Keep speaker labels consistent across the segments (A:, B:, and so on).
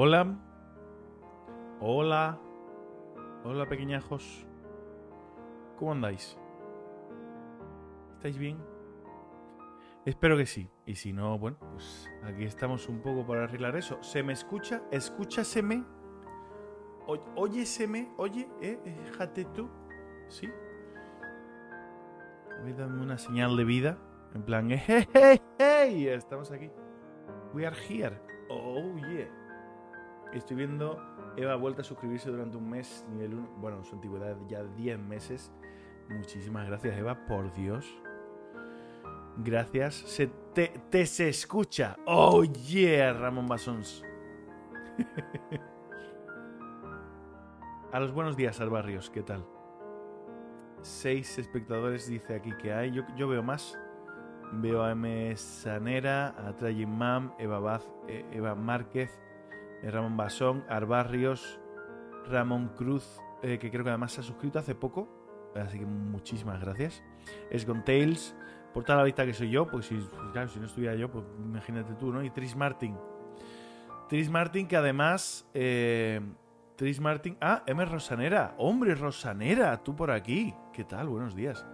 A: Hola. Hola. Hola, pequeñajos. ¿Cómo andáis? ¿Estáis bien? Espero que sí. Y si no, bueno, pues aquí estamos un poco para arreglar eso. ¿Se me escucha? ¿Escúchaseme? Oy- ¿Óyeseme? ¿Oye? ¿Eh? Déjate tú. ¿Sí? Voy dando una señal de vida. En plan, hey, hey, hey, estamos aquí. We are here. Oh, yeah. Estoy viendo Eva ha vuelto a suscribirse durante un mes, nivel 1. Bueno, su antigüedad ya 10 meses. Muchísimas gracias, Eva, por Dios. Gracias. Se te, se escucha. Oh, yeah, Ramón Basons. a los buenos días, Albarrios, ¿qué tal? Seis espectadores dice aquí que hay. Yo, yo veo más. Veo a M. Sanera, a Trajin Mam, Eva, Baz, eh, Eva Márquez, Ramón Basón, Arbarrios, Ramón Cruz, eh, que creo que además se ha suscrito hace poco. Así que muchísimas gracias. Es con Tails, por toda la vista que soy yo, pues si, pues claro, si no estuviera yo, pues imagínate tú, ¿no? Y Tris Martin. Tris Martin, que además. eh, Tris Martin. Ah, M. Rosanera. Hombre, Rosanera, tú por aquí. ¿Qué tal? Buenos días.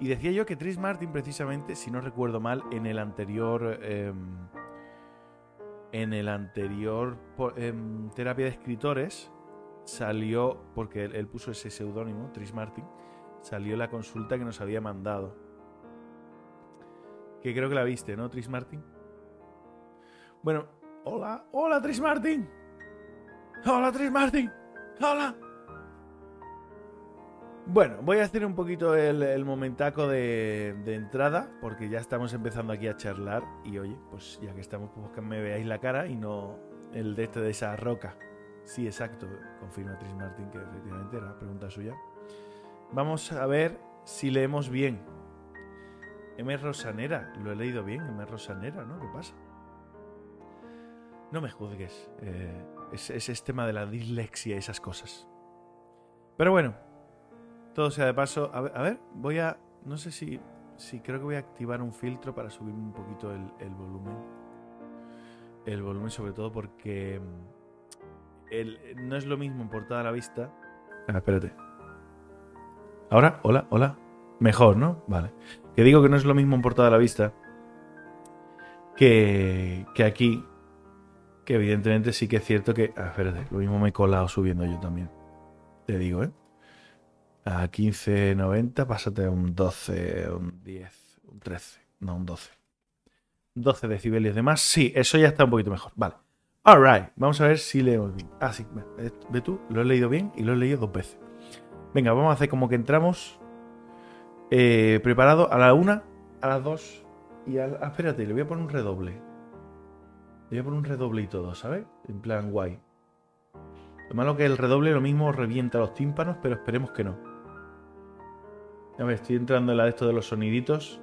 A: Y decía yo que Tris Martin, precisamente, si no recuerdo mal, en el anterior. em, en el anterior em, terapia de escritores salió, porque él, él puso ese seudónimo, Tris Martin, salió la consulta que nos había mandado. Que creo que la viste, ¿no, Tris Martin? Bueno, hola, hola, Tris Martin. Hola, Tris Martin. Hola. Bueno, voy a hacer un poquito el, el de, entrada, porque ya estamos empezando aquí a charlar. Y oye, pues ya que estamos, pues que me veáis la cara y no el de este de esa roca. Sí, exacto, confirma Tris Martin que efectivamente era pregunta suya. Vamos a ver si leemos bien. M. Rosanera, lo he leído bien, M. Rosanera, ¿no? ¿Qué pasa? No me juzgues. eh, es, es ese tema de la dislexia y esas cosas. Pero bueno, todo sea de paso. A ver, a ver, voy a. No sé si. Si creo que voy a activar un filtro para subir un poquito el, el volumen. El volumen, sobre todo porque. mm, el- no es lo mismo en portada a la vista. Ah, espérate. Ahora, hola, hola. Mejor, ¿no? Vale. Que digo que no es lo mismo en portada a la vista que, que aquí. Que evidentemente sí que es cierto que. Ah, espérate, lo mismo me he colado subiendo yo también. Te digo, ¿eh? A 15.90, pásate a un 12, un 10, un 13. No, un 12. 12 decibelios de más. Sí, eso ya está un poquito mejor. Vale. Alright, vamos a ver si leemos bien. Ah, sí, ve, ve tú, lo he leído bien y lo he leído dos veces. Venga, vamos a hacer como que entramos eh, preparado a la una, a las dos y a la... Ah, espérate, le voy a poner un redoble. Le voy a poner un redoble y todo, ¿sabes? En plan guay. Lo malo que el redoble lo mismo revienta los tímpanos, pero esperemos que no. A ver, estoy entrando en la de esto de los soniditos.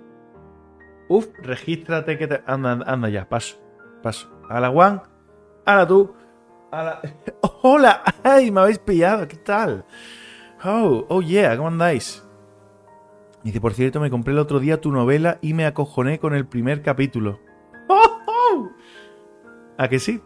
A: Uf, regístrate que te... Anda, anda ya, paso, paso. A la one, a la tú, a la... ¡Hola! ¡Ay, me habéis pillado! ¿Qué tal? Oh, oh yeah, ¿cómo andáis? Dice, por cierto, me compré el otro día tu novela y me acojoné con el primer capítulo. ¡Oh, oh! ¿A que sí?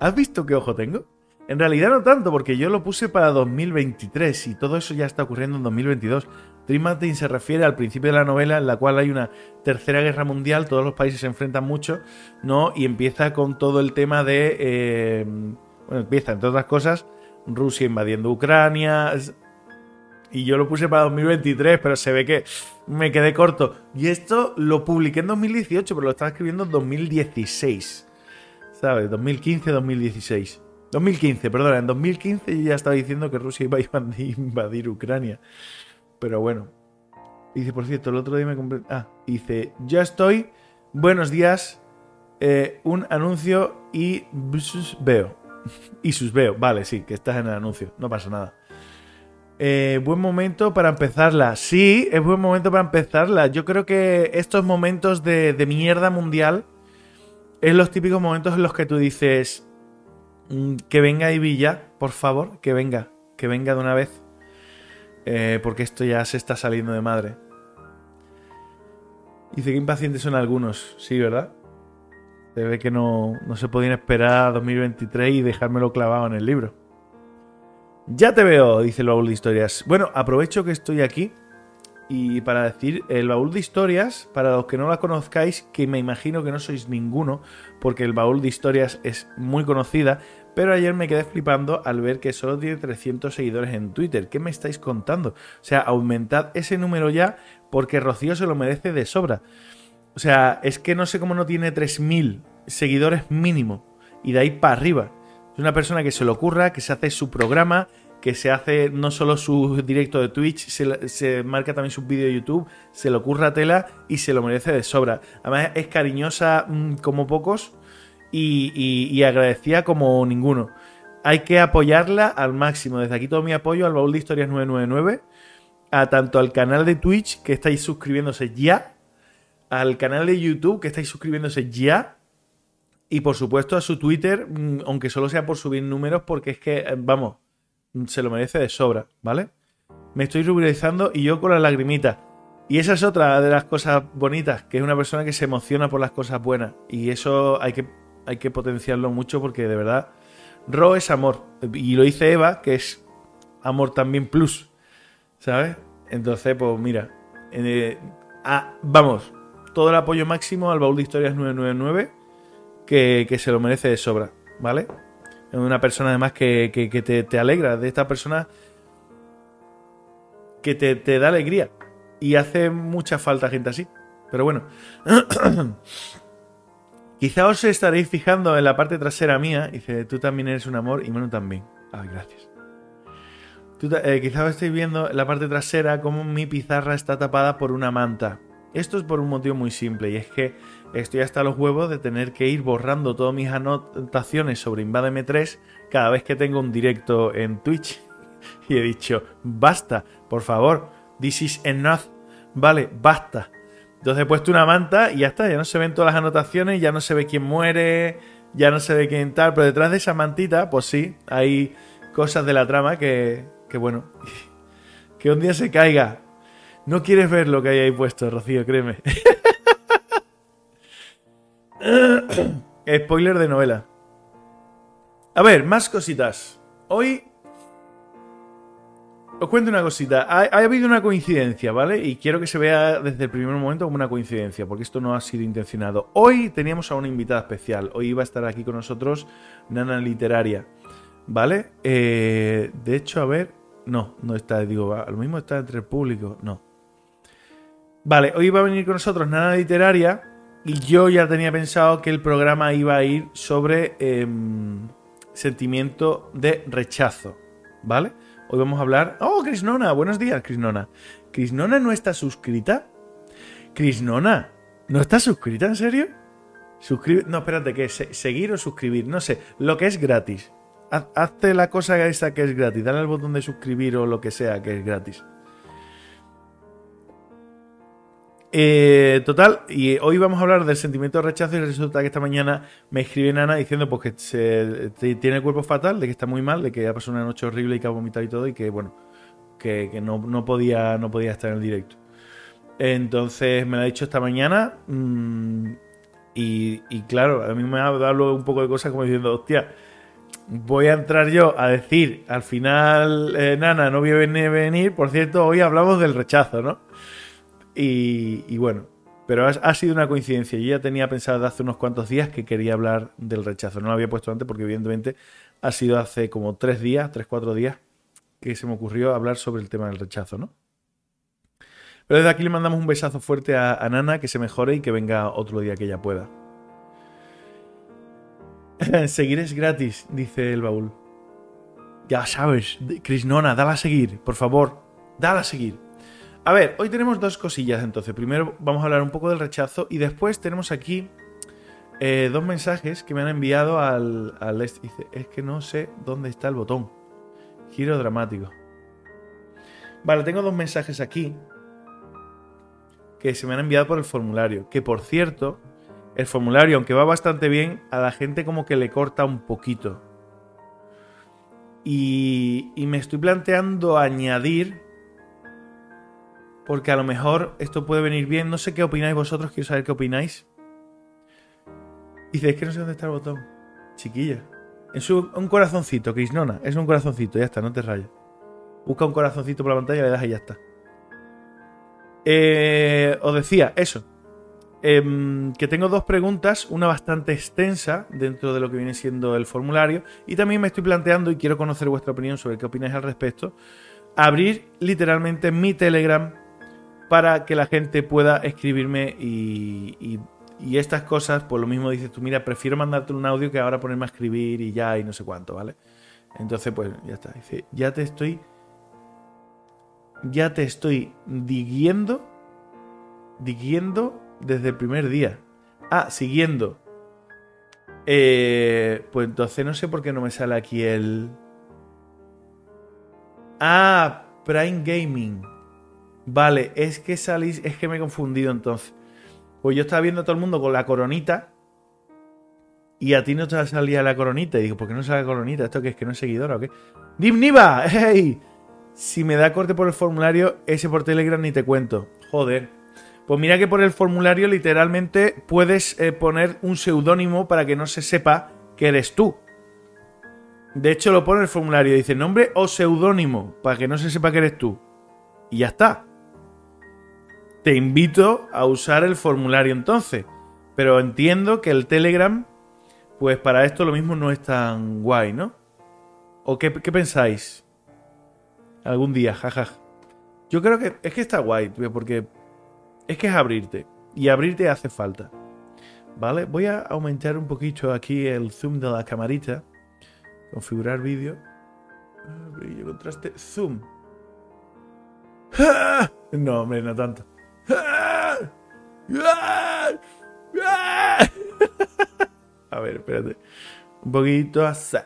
A: ¿Has visto qué ojo tengo? En realidad no tanto, porque yo lo puse para 2023 y todo eso ya está ocurriendo en 2022. Tris Martin se refiere al principio de la novela en la cual hay una tercera guerra mundial, todos los países se enfrentan mucho, ¿no? Y empieza con todo el tema de... eh, bueno, empieza, entre otras cosas, Rusia invadiendo Ucrania. Y yo lo puse para 2023, pero se ve que me quedé corto. Y esto lo publiqué en 2018, pero lo estaba escribiendo en 2016. ¿Sabes? 2015-2016. 2015, perdona, en 2015 yo ya estaba diciendo que Rusia iba a invadir- Ucrania. Pero bueno. Dice, por cierto, el otro día me compré... Ah, dice, ya estoy. Buenos días. eh, un anuncio y sus veo. y sus veo. Vale, sí, que estás en el anuncio. No pasa nada. Eh, buen momento para empezarla. Sí, es buen momento para empezarla. Yo creo que estos momentos de, de mierda mundial es los típicos momentos en los que tú dices que venga Ivy por favor, que venga, que venga de una vez. Eh, porque esto ya se está saliendo de madre. Dice que impacientes son algunos, sí, ¿verdad? Se ve que no, no se podían esperar a 2023 y dejármelo clavado en el libro. Ya te veo, dice el baúl de historias. Bueno, aprovecho que estoy aquí y para decir, el baúl de historias, para los que no la conozcáis, que me imagino que no sois ninguno, porque el baúl de historias es muy conocida, pero ayer me quedé flipando al ver que solo tiene 300 seguidores en Twitter. ¿Qué me estáis contando? O sea, aumentad ese número ya porque Rocío se lo merece de sobra. O sea, es que no sé cómo no tiene 3.000 seguidores mínimo y de ahí para arriba. Es una persona que se le ocurra, que se hace su programa, que se hace no solo su directo de Twitch, se, marca también su vídeo de YouTube, se le ocurra tela y se lo merece de sobra. Además es cariñosa mm, como pocos y, agradecida como ninguno. Hay que apoyarla al máximo. Desde aquí todo mi apoyo al Baúl de Historias 999, a tanto al canal de Twitch que estáis suscribiéndose ya, al canal de YouTube que estáis suscribiéndose ya, y por supuesto a su Twitter, mm, aunque solo sea por subir números, porque es que, eh, vamos, se lo merece de sobra, ¿vale? Me estoy ruborizando y yo con la lagrimita. Y esa es otra de las cosas bonitas, que es una persona que se emociona por las cosas buenas. Y eso hay que, hay que potenciarlo mucho porque de verdad, Ro es amor. Y lo dice Eva, que es amor también plus, ¿sabes? Entonces, pues mira, eh, ah, vamos, todo el apoyo máximo al baúl de historias 999 que, se lo merece de sobra, ¿vale? Es una persona además que, te, alegra, de esta persona que te, da alegría. Y hace mucha falta gente así. Pero bueno. Quizá os estaréis fijando en la parte trasera mía. Dice, tú también eres un amor y Manu también. Ay, gracias. Eh, quizá os estéis viendo en la parte trasera como mi pizarra está tapada por una manta. Esto es por un motivo muy simple y es que estoy hasta los huevos de tener que ir borrando todas mis anotaciones sobre Invademe 3 cada vez que tengo un directo en Twitch. Y he dicho, basta, por favor, this is enough. Vale, basta. Entonces he puesto una manta y ya está, ya no se ven todas las anotaciones, ya no se ve quién muere, ya no se ve quién tal, pero detrás de esa mantita, pues sí, hay cosas de la trama que, que bueno, que un día se caiga. No quieres ver lo que hay ahí puesto, Rocío, créeme. Spoiler de novela. A ver, más cositas. Hoy os cuento una cosita. Ha, habido una coincidencia, ¿vale? Y quiero que se vea desde el primer momento como una coincidencia, porque esto no ha sido intencionado. Hoy teníamos a una invitada especial. Hoy iba a estar aquí con nosotros Nana Literaria, ¿vale? Eh, de hecho, a ver. No, no está, digo, lo mismo está entre el público. No. Vale, hoy va a venir con nosotros Nana Literaria y yo ya tenía pensado que el programa iba a ir sobre em, sentimiento de rechazo, ¿vale? Hoy vamos a hablar... ¡Oh, Krisnona! Buenos días, Krisnona. ¿Krisnona no está suscrita? Krisnona, ¿no está suscrita en serio? Suscribir... No, espérate, ¿qué ¿Seguir o suscribir? No sé, lo que es gratis. hazte la cosa esa que es gratis. Dale al botón de suscribir o lo que sea que es gratis. Eh, total, y hoy vamos a hablar del sentimiento de rechazo y resulta que esta mañana me escribe Nana diciendo pues que se, tiene el cuerpo fatal, de que está muy mal, de que ha pasado una noche horrible y que ha vomitado y todo y que bueno, que, no, podía, no podía estar en el directo. Entonces me lo ha dicho esta mañana mm, y, claro, a mí me ha dado un poco de cosas como diciendo, hostia, voy a entrar yo a decir, al final, eh, Nana, no voy a venir, por cierto, hoy hablamos del rechazo, ¿no? Y, bueno, pero ha, sido una coincidencia. Yo ya tenía pensado hace unos cuantos días que quería hablar del rechazo. No lo había puesto antes porque evidentemente ha sido hace como tres días, tres, cuatro días, que se me ocurrió hablar sobre el tema del rechazo, ¿no? Pero desde aquí le mandamos un besazo fuerte a, Nana, que se mejore y que venga otro día que ella pueda. seguir es gratis, dice el baúl. Ya sabes, Nona, dale a seguir, por favor, dale a seguir. A ver, hoy tenemos dos cosillas entonces. Primero vamos a hablar un poco del rechazo y después tenemos aquí eh, dos mensajes que me han enviado al, al Dice, es que no sé dónde está el botón. Giro dramático. Vale, tengo dos mensajes aquí que se me han enviado por el formulario. Que por cierto, el formulario, aunque va bastante bien, a la gente como que le corta un poquito. Y me estoy planteando añadir porque a lo mejor esto puede venir bien. No sé qué opináis vosotros, quiero saber qué opináis. Dice, es que no sé dónde está el botón. Chiquilla. Es un, corazoncito, Krisnona. Es un corazoncito, ya está, no te rayes. Busca un corazoncito por la pantalla, le das y ya está. Eh, os decía, eso. Em, que tengo dos preguntas, una bastante extensa dentro de lo que viene siendo el formulario. Y también me estoy planteando, y quiero conocer vuestra opinión sobre qué opináis al respecto, abrir literalmente mi Telegram para que la gente pueda escribirme y, y, estas cosas, pues lo mismo dices tú, mira, prefiero mandarte un audio que ahora ponerme a escribir y ya y no sé cuánto, ¿vale? Entonces, pues ya está. Dice, ya te estoy ya te estoy diguiendo, diguiendo desde el primer día. Ah, siguiendo. Eh, pues entonces no sé por qué no me sale aquí el... Ah, Prime Gaming. Vale, es que salís, es que me he confundido entonces. Pues yo estaba viendo a todo el mundo con la coronita y a ti no te salía la coronita. Y digo, ¿por qué no sale la coronita? ¿Esto qué es que no es seguidora o qué? ¡Dimniva! ¡Hey! Si me da corte por el formulario, ese por Telegram ni te cuento. Joder. Pues mira que por el formulario literalmente puedes eh, poner un seudónimo para que no se sepa que eres tú. De hecho lo pone el formulario, dice nombre o seudónimo, para que no se sepa que eres tú. Y ya está. Te invito a usar el formulario entonces. Pero entiendo que el Telegram, pues para esto lo mismo no es tan guay, ¿no? ¿O qué, pensáis? Algún día, jaja. Yo creo que es que está guay, porque es que es abrirte. Y abrirte hace falta. ¿Vale? Voy a aumentar un poquito aquí el zoom de la camarita. Configurar vídeo. Brillo, contraste, zoom. No, hombre, no tanto. A ver, espérate. Un poquito así.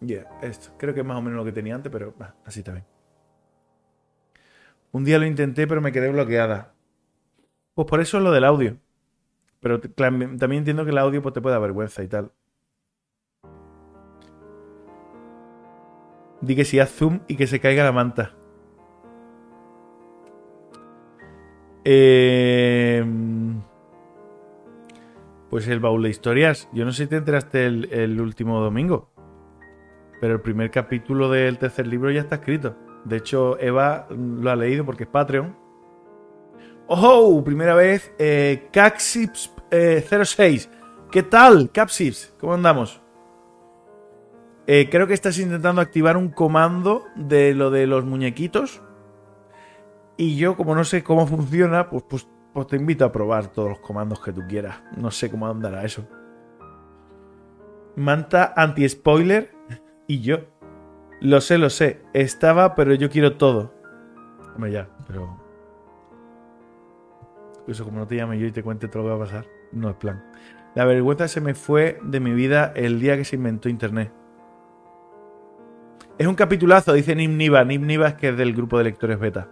A: Ya, esto. Creo que es más o menos lo que tenía antes, pero así también. Un día lo intenté, pero me quedé bloqueada. Pues por eso es lo del audio. Pero también entiendo que el audio pues, te puede dar vergüenza y tal. Di que si haz zoom y que se caiga la manta. Em, pues el baúl de historias. Yo no sé si te enteraste el último domingo. Pero el primer capítulo del tercer libro ya está escrito. De hecho, Eva lo ha leído porque es Patreon. ¡Oh! Primera vez, eh, Caxips 06. Eh, ¿Qué tal, Capsips? ¿Cómo andamos? Eh, creo que estás intentando activar un comando de lo de los muñequitos. Y yo, como no sé cómo funciona, pues, pues, pues te invito a probar todos los comandos que tú quieras. No sé cómo andará eso. Manta anti-spoiler y yo. Lo sé, lo sé. Estaba, pero yo quiero todo. Hombre, ya, pero. Eso, como no te llame yo y te cuente todo lo que va a pasar, no es plan. La vergüenza se me fue de mi vida el día que se inventó Internet. Es un capitulazo, dice Nimniva. Nimniva es que es del grupo de lectores beta.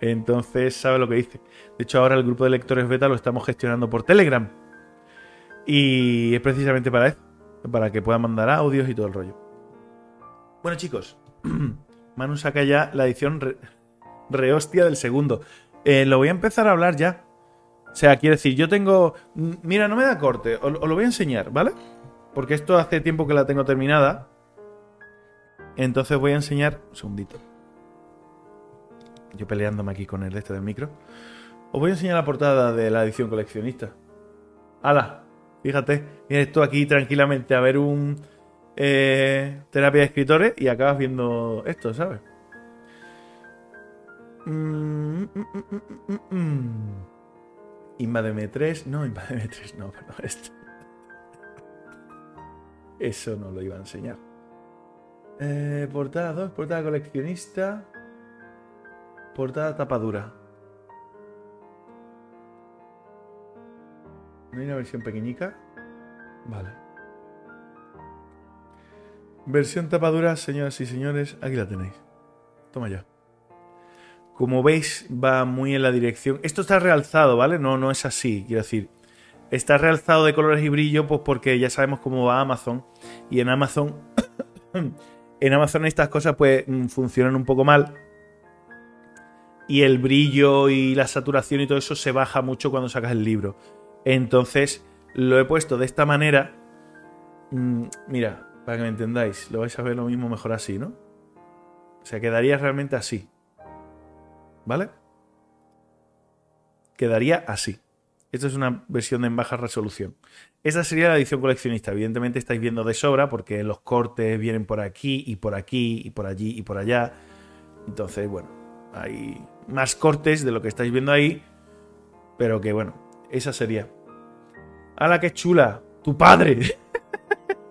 A: Entonces sabe lo que dice. De hecho, ahora el grupo de lectores beta lo estamos gestionando por Telegram. Y es precisamente para eso. Para que puedan mandar audios y todo el rollo. Bueno, chicos, Manu saca ya la edición rehostia del segundo. Eh, lo voy a empezar a hablar ya. O sea, quiero decir, yo tengo. Mira, no me da corte, os, lo voy a enseñar, ¿vale? Porque esto hace tiempo que la tengo terminada. Entonces voy a enseñar. Un segundito. Yo peleándome aquí con el este del micro. Os voy a enseñar la portada de la edición coleccionista. ¡Hala! Fíjate, vienes tú aquí tranquilamente a ver un eh, terapia de escritores y acabas viendo esto, ¿sabes? Mm, mm, mm, Invademe 3, no, Invademe 3, no, perdón, esto. Eso no lo iba a enseñar. Eh, portada 2, portada coleccionista. Portada tapadura. ¿No hay una versión pequeñica? Vale. Versión tapadura, señoras y señores, aquí la tenéis. Toma ya. Como veis, va muy en la dirección. Esto está realzado, ¿vale? No, no es así, quiero decir. Está realzado de colores y brillo, pues porque ya sabemos cómo va Amazon. Y en Amazon. en Amazon estas cosas, pues, mm, funcionan un poco mal. Y el brillo y la saturación y todo eso se baja mucho cuando sacas el libro. Entonces, lo he puesto de esta manera. Mm, mira, para que me entendáis, lo vais a ver lo mismo mejor así, ¿no? O sea, quedaría realmente así. ¿Vale? Quedaría así. Esta es una versión en baja resolución. Esta sería la edición coleccionista. Evidentemente estáis viendo de sobra porque los cortes vienen por aquí y por aquí y por allí y por allá. Entonces, bueno, hay más cortes de lo que estáis viendo ahí. Pero que bueno, esa sería. ¡Hala, qué chula! ¡Tu padre!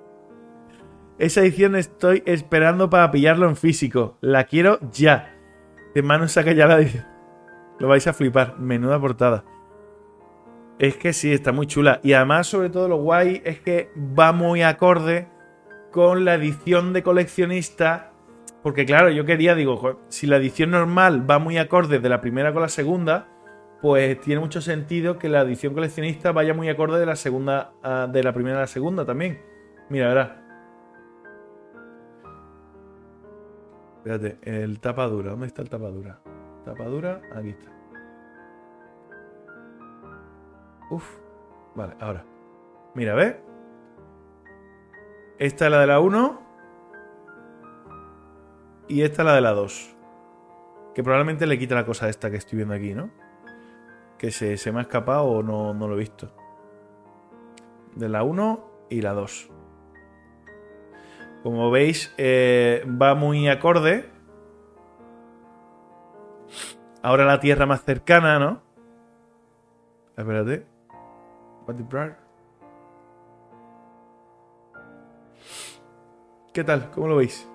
A: esa edición estoy esperando para pillarlo en físico. La quiero ya. De mano saca ya la edición. Lo vais a flipar. Menuda portada. Es que sí, está muy chula. Y además, sobre todo, lo guay es que va muy acorde con la edición de coleccionista. Porque, claro, yo quería, digo, si la edición normal va muy acorde de la primera con la segunda, pues tiene mucho sentido que la edición coleccionista vaya muy acorde de la segunda, de la primera a la segunda también. Mira, verás. Espérate, el tapadura. ¿Dónde está el tapadura? Tapadura, aquí está. Uf. Vale, ahora. Mira, ¿ves? Esta es la de la 1. Y esta es la de la 2. Que probablemente le quita la cosa esta que estoy viendo aquí, ¿no? Que se, me ha escapado o no, no lo he visto. De la 1 y la 2. Como veis, eh, va muy acorde. Ahora la tierra más cercana, ¿no? Espérate. ¿Qué tal? ¿Cómo lo veis?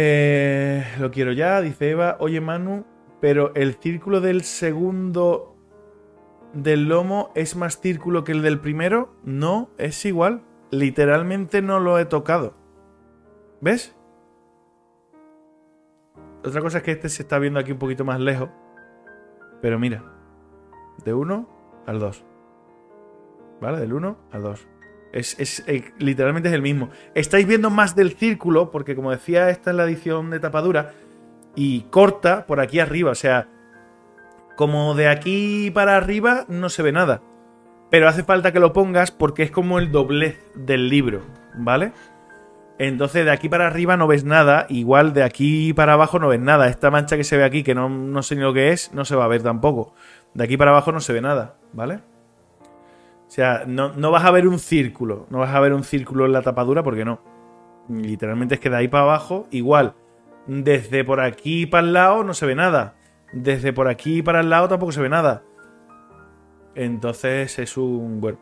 A: Eh, lo quiero ya, dice Eva. Oye, Manu, pero el círculo del segundo del lomo es más círculo que el del primero. No, es igual. Literalmente no lo he tocado. ¿Ves? Otra cosa es que este se está viendo aquí un poquito más lejos. Pero mira, de 1 al 2. ¿Vale? Del 1 al 2. Es, eh, literalmente es el mismo. Estáis viendo más del círculo, porque como decía, esta es la edición de tapadura. Y corta por aquí arriba. O sea, como de aquí para arriba no se ve nada. Pero hace falta que lo pongas porque es como el doblez del libro. ¿Vale? Entonces de aquí para arriba no ves nada, igual de aquí para abajo no ves nada. Esta mancha que se ve aquí, que no, no sé ni lo que es, no se va a ver tampoco. De aquí para abajo no se ve nada, ¿vale? O sea, no, no, vas a ver un círculo, no vas a ver un círculo en la tapadura porque no. Literalmente es que de ahí para abajo, igual. Desde por aquí para el lado no se ve nada. Desde por aquí para el lado tampoco se ve nada. Entonces es un, bueno,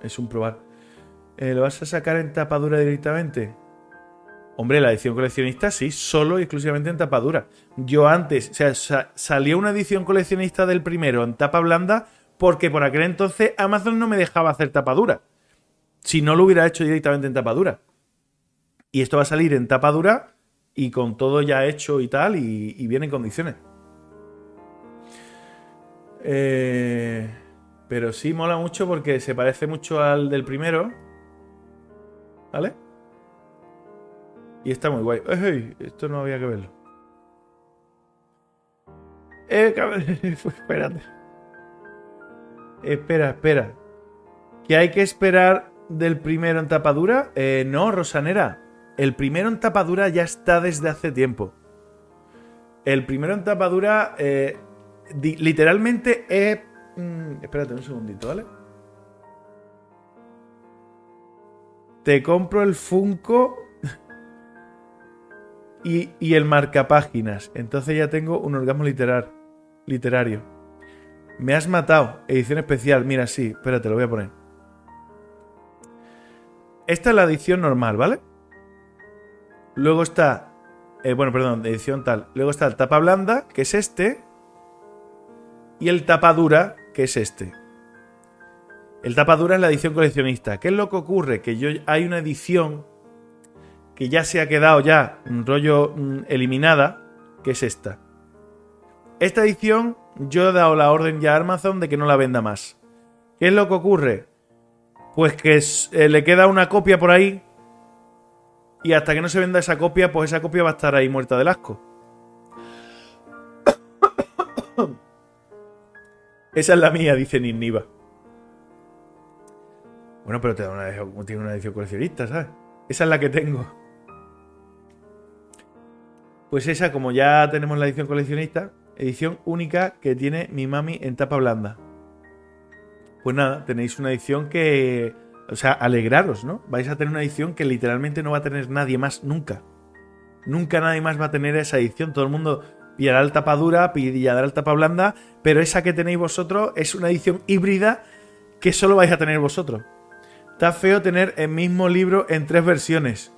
A: es un probar. Eh, ¿Lo vas a sacar en tapadura directamente? Hombre, la edición coleccionista sí, solo y exclusivamente en tapa dura. Yo antes, o sea, salió una edición coleccionista del primero en tapa blanda porque por aquel entonces Amazon no me dejaba hacer tapa dura. Si no lo hubiera hecho directamente en tapa dura. Y esto va a salir en tapa dura y con todo ya hecho y tal y, viene en condiciones. Eh, pero sí mola mucho porque se parece mucho al del primero. ¿Vale? Y está muy guay. esto no había que verlo. Eh, espérate. Espera, espera. ¿Que hay que esperar del primero en tapadura? Eh, no, Rosanera. El primero en tapadura ya está desde hace tiempo. El primero en tapadura, eh, literalmente es... Mm, espérate un segundito, ¿vale? Te compro el Funko y, el marcapáginas. Entonces ya tengo un orgasmo literar, literario. Me has matado. Edición especial. Mira, sí. Espérate, lo voy a poner. Esta es la edición normal, ¿vale? Luego está... Eh, bueno, perdón, edición tal. Luego está el tapa blanda, que es este. Y el tapa dura, que es este. El tapa dura es la edición coleccionista. ¿Qué es lo que ocurre? Que yo hay una edición que ya se ha quedado ya un rollo mm, eliminada, que es esta. Esta edición yo he dado la orden ya a Amazon de que no la venda más. ¿Qué es lo que ocurre? Pues que eh, le queda una copia por ahí y hasta que no se venda esa copia, pues esa copia va a estar ahí muerta del asco. Esa es la mía, dice Ninniva. Bueno, pero te da una, tiene una edición coleccionista, ¿sabes? Esa es la que tengo. Pues esa, como ya tenemos la edición coleccionista, edición única que tiene mi mami en tapa blanda. Pues nada, tenéis una edición que... O sea, alegraros, ¿no? Vais a tener una edición que literalmente no va a tener nadie más nunca. Nunca nadie más va a tener esa edición. Todo el mundo pillará el tapa dura, pillará el tapa blanda, pero esa que tenéis vosotros es una edición híbrida que solo vais a tener vosotros. Está feo tener el mismo libro en tres versiones.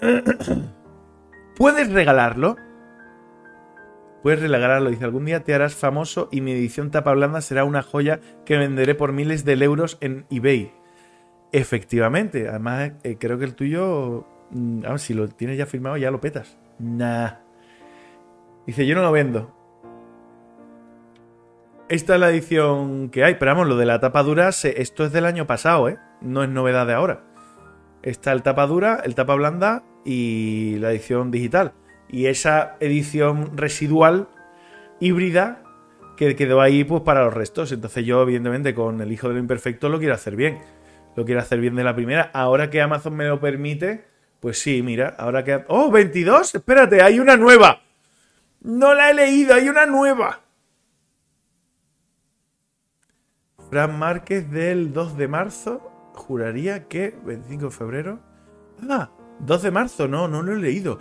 A: ¿Puedes regalarlo? Puedes regalarlo. Dice, algún día te harás famoso y mi edición tapa blanda será una joya que venderé por miles de euros en eBay. Efectivamente. Además, eh, creo que el tuyo... Mm, si lo tienes ya firmado, ya lo petas. Nah. Dice, yo no lo vendo. Esta es la edición que hay, pero vamos, lo de la tapa dura, esto es del año pasado, ¿eh? No es novedad de ahora. Está el tapa dura, el tapa blanda y la edición digital. Y esa edición residual híbrida que quedó ahí pues para los restos. Entonces yo, evidentemente, con el hijo de lo imperfecto lo quiero hacer bien. Lo quiero hacer bien de la primera. Ahora que Amazon me lo permite, pues sí, mira, ahora que... ¡Oh, 22! Espérate, hay una nueva. No la he leído, hay una nueva. Fran Márquez del 2 de marzo. Juraría que 25 de febrero. Ah, 2 de marzo, no, no lo he leído.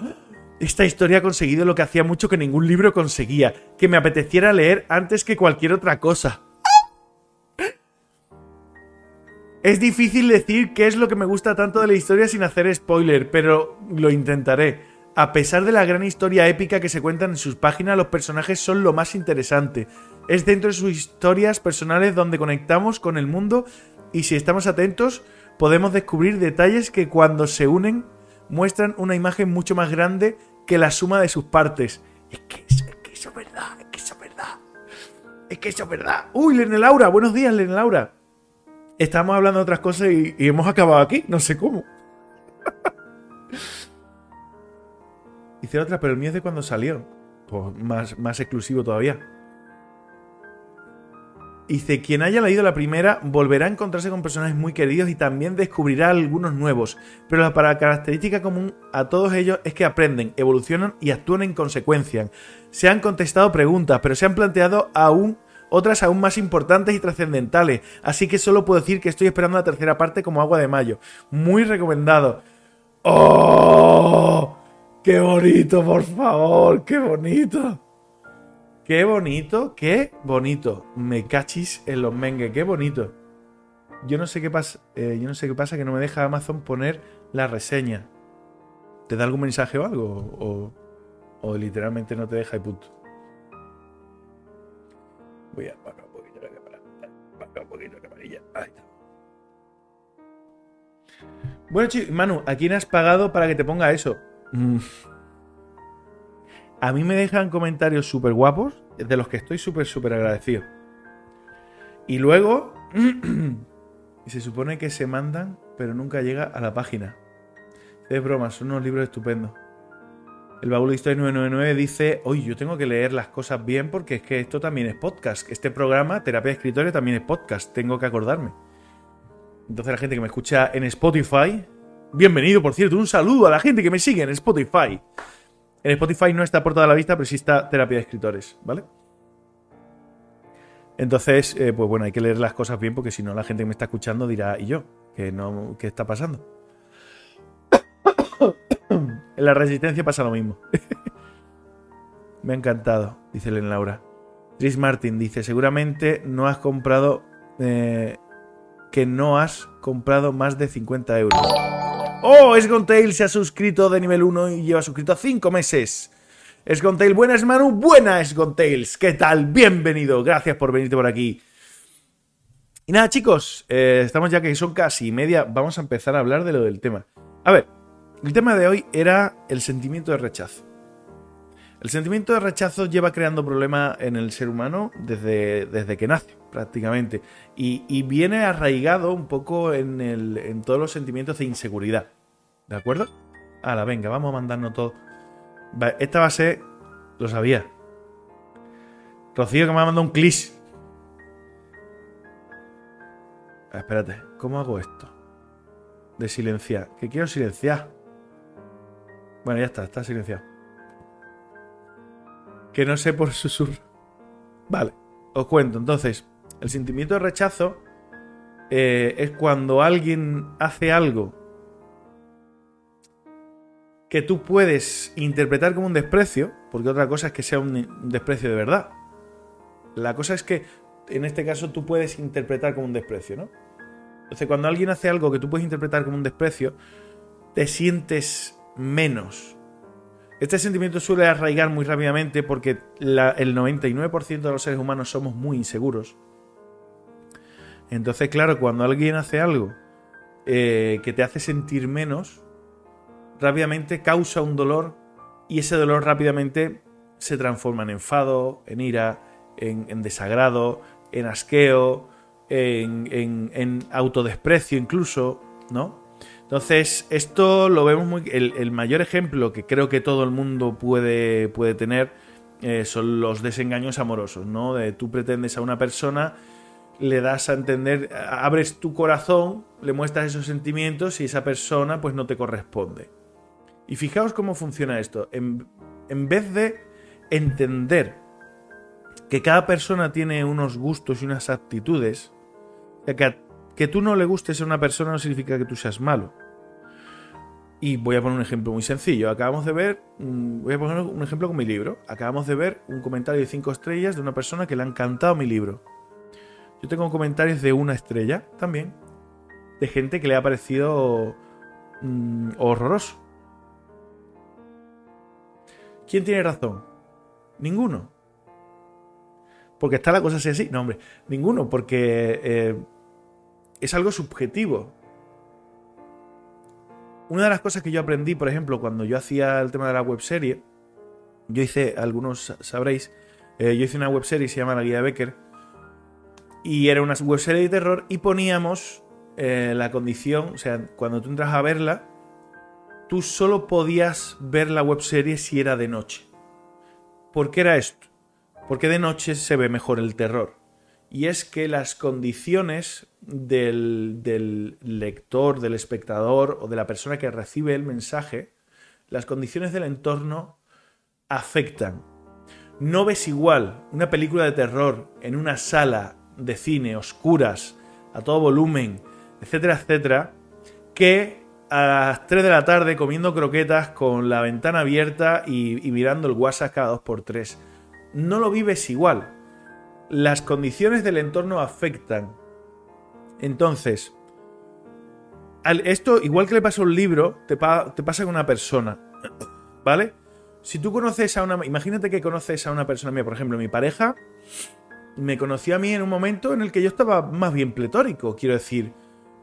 A: Esta historia ha conseguido lo que hacía mucho que ningún libro conseguía, que me apeteciera leer antes que cualquier otra cosa. Es difícil decir qué es lo que me gusta tanto de la historia sin hacer spoiler, pero lo intentaré. A pesar de la gran historia épica que se cuentan en sus páginas, los personajes son lo más interesante. Es dentro de sus historias personales donde conectamos con el mundo y si estamos atentos podemos descubrir detalles que cuando se unen muestran una imagen mucho más grande que la suma de sus partes. Es que eso, es que eso es verdad, es que eso es verdad. Es que eso es verdad. Uy, Lene Laura, buenos días, Lene Laura. Estamos hablando de otras cosas y, y hemos acabado aquí, no sé cómo. Hice otra, pero el mío es de cuando salió. Pues más, más exclusivo todavía. Dice, quien haya leído la primera volverá a encontrarse con personajes muy queridos y también descubrirá algunos nuevos, pero la característica común a todos ellos es que aprenden, evolucionan y actúan en consecuencia. Se han contestado preguntas, pero se han planteado aún otras aún más importantes y trascendentales, así que solo puedo decir que estoy esperando la tercera parte como agua de mayo. Muy recomendado. ¡Oh! ¡Qué bonito, por favor! ¡Qué bonito! ¡Qué bonito! ¡Qué bonito! Me cachis en los mengues, qué bonito. Yo no sé qué pasa, eh, yo no sé qué pasa que no me deja Amazon poner la reseña. ¿Te da algún mensaje o algo? O, literalmente no te deja y punto. Voy a bajar un poquito la cámara. Bajar un poquito la camarilla. Ahí está. Bueno, chicos, Manu, ¿a quién has pagado para que te ponga eso? A mí me dejan comentarios súper guapos, de los que estoy súper, súper agradecido. Y luego, se supone que se mandan, pero nunca llega a la página. Es broma, son unos libros estupendos. El baúl de historia 999 dice, oye, yo tengo que leer las cosas bien porque es que esto también es podcast. Este programa, Terapia de Escritorio, también es podcast. Tengo que acordarme. Entonces la gente que me escucha en Spotify, Bienvenido, por cierto, un saludo a la gente que me sigue en Spotify. En Spotify no está portada a la vista, pero sí está terapia de escritores, ¿vale? Entonces, eh, pues bueno, hay que leer las cosas bien porque si no la gente que me está escuchando dirá, ¿y yo? ¿Qué, no, qué está pasando? en la resistencia pasa lo mismo. me ha encantado, dice Len Laura. Chris Martin dice, seguramente no has comprado... Eh, que no has comprado más de 50 euros. ¡Oh! Esgontail se ha suscrito de nivel 1 y lleva suscrito a 5 meses. Esgontail, buenas Manu, buenas Esgontails. ¿Qué tal? Bienvenido, gracias por venirte por aquí. Y nada, chicos, eh, estamos ya que son casi media. Vamos a empezar a hablar de lo del tema. A ver, el tema de hoy era el sentimiento de rechazo. El sentimiento de rechazo lleva creando problemas en el ser humano desde, desde que nace, prácticamente. Y, viene arraigado un poco en, el, en todos los sentimientos de inseguridad. ¿De acuerdo? Ahora, venga, vamos a mandarnos todo. Esta va a ser. Lo sabía. Rocío que me ha mandado un cliché. Espérate, ¿cómo hago esto? De silenciar. Que quiero silenciar. Bueno, ya está, está silenciado. Que no sé por susurro. Vale, os cuento. Entonces, el sentimiento de rechazo eh, es cuando alguien hace algo que tú puedes interpretar como un desprecio, porque otra cosa es que sea un desprecio de verdad. La cosa es que en este caso tú puedes interpretar como un desprecio, ¿no? Entonces, cuando alguien hace algo que tú puedes interpretar como un desprecio, te sientes menos. Este sentimiento suele arraigar muy rápidamente porque el 99% de los seres humanos somos muy inseguros. Entonces, claro, cuando alguien hace algo eh, que te hace sentir menos, rápidamente causa un dolor y ese dolor rápidamente se transforma en enfado, en ira, en, desagrado, en asqueo, en, autodesprecio incluso, ¿no? Entonces, esto lo vemos muy... El, mayor ejemplo que creo que todo el mundo puede, puede tener eh, son los desengaños amorosos, ¿no? Tú pretendes a una persona le das a entender, abres tu corazón, le muestras esos sentimientos y esa persona pues no te corresponde. Y fijaos cómo funciona esto. En, vez de entender que cada persona tiene unos gustos y unas actitudes, que, que tú no le gustes a una persona no significa que tú seas malo. Y voy a poner un ejemplo muy sencillo. Acabamos de ver, voy a poner un ejemplo con mi libro. Acabamos de ver un comentario de 5 estrellas de una persona que le ha encantado mi libro. Yo tengo comentarios de una estrella también, de gente que le ha parecido mm, horroroso. ¿Quién tiene razón? Ninguno. Porque está la cosa así, así. No, hombre, ninguno, porque eh, es algo subjetivo. Una de las cosas que yo aprendí, por ejemplo, cuando yo hacía el tema de la webserie, yo hice, algunos sabréis, eh, yo hice una webserie se llama La Guía de Becker, y era una webserie de terror y poníamos eh, la condición, o sea, cuando tú entras a verla, tú solo podías ver la webserie si era de noche. ¿Por qué era esto? Porque de noche se ve mejor el terror. Y es que las condiciones del, del lector, del espectador o de la persona que recibe el mensaje, las condiciones del entorno afectan. No ves igual una película de terror en una sala de cine oscuras, a todo volumen, etcétera, etcétera, que a las 3 de la tarde comiendo croquetas con la ventana abierta y, mirando el WhatsApp cada 2x3. No lo vives igual. Las condiciones del entorno afectan. Entonces, esto, igual que le pasa a un libro, te, te pasa con una persona. ¿Vale? Si tú conoces a una. Imagínate que conoces a una persona mía, por ejemplo, mi pareja me conoció a mí en un momento en el que yo estaba más bien pletórico. Quiero decir,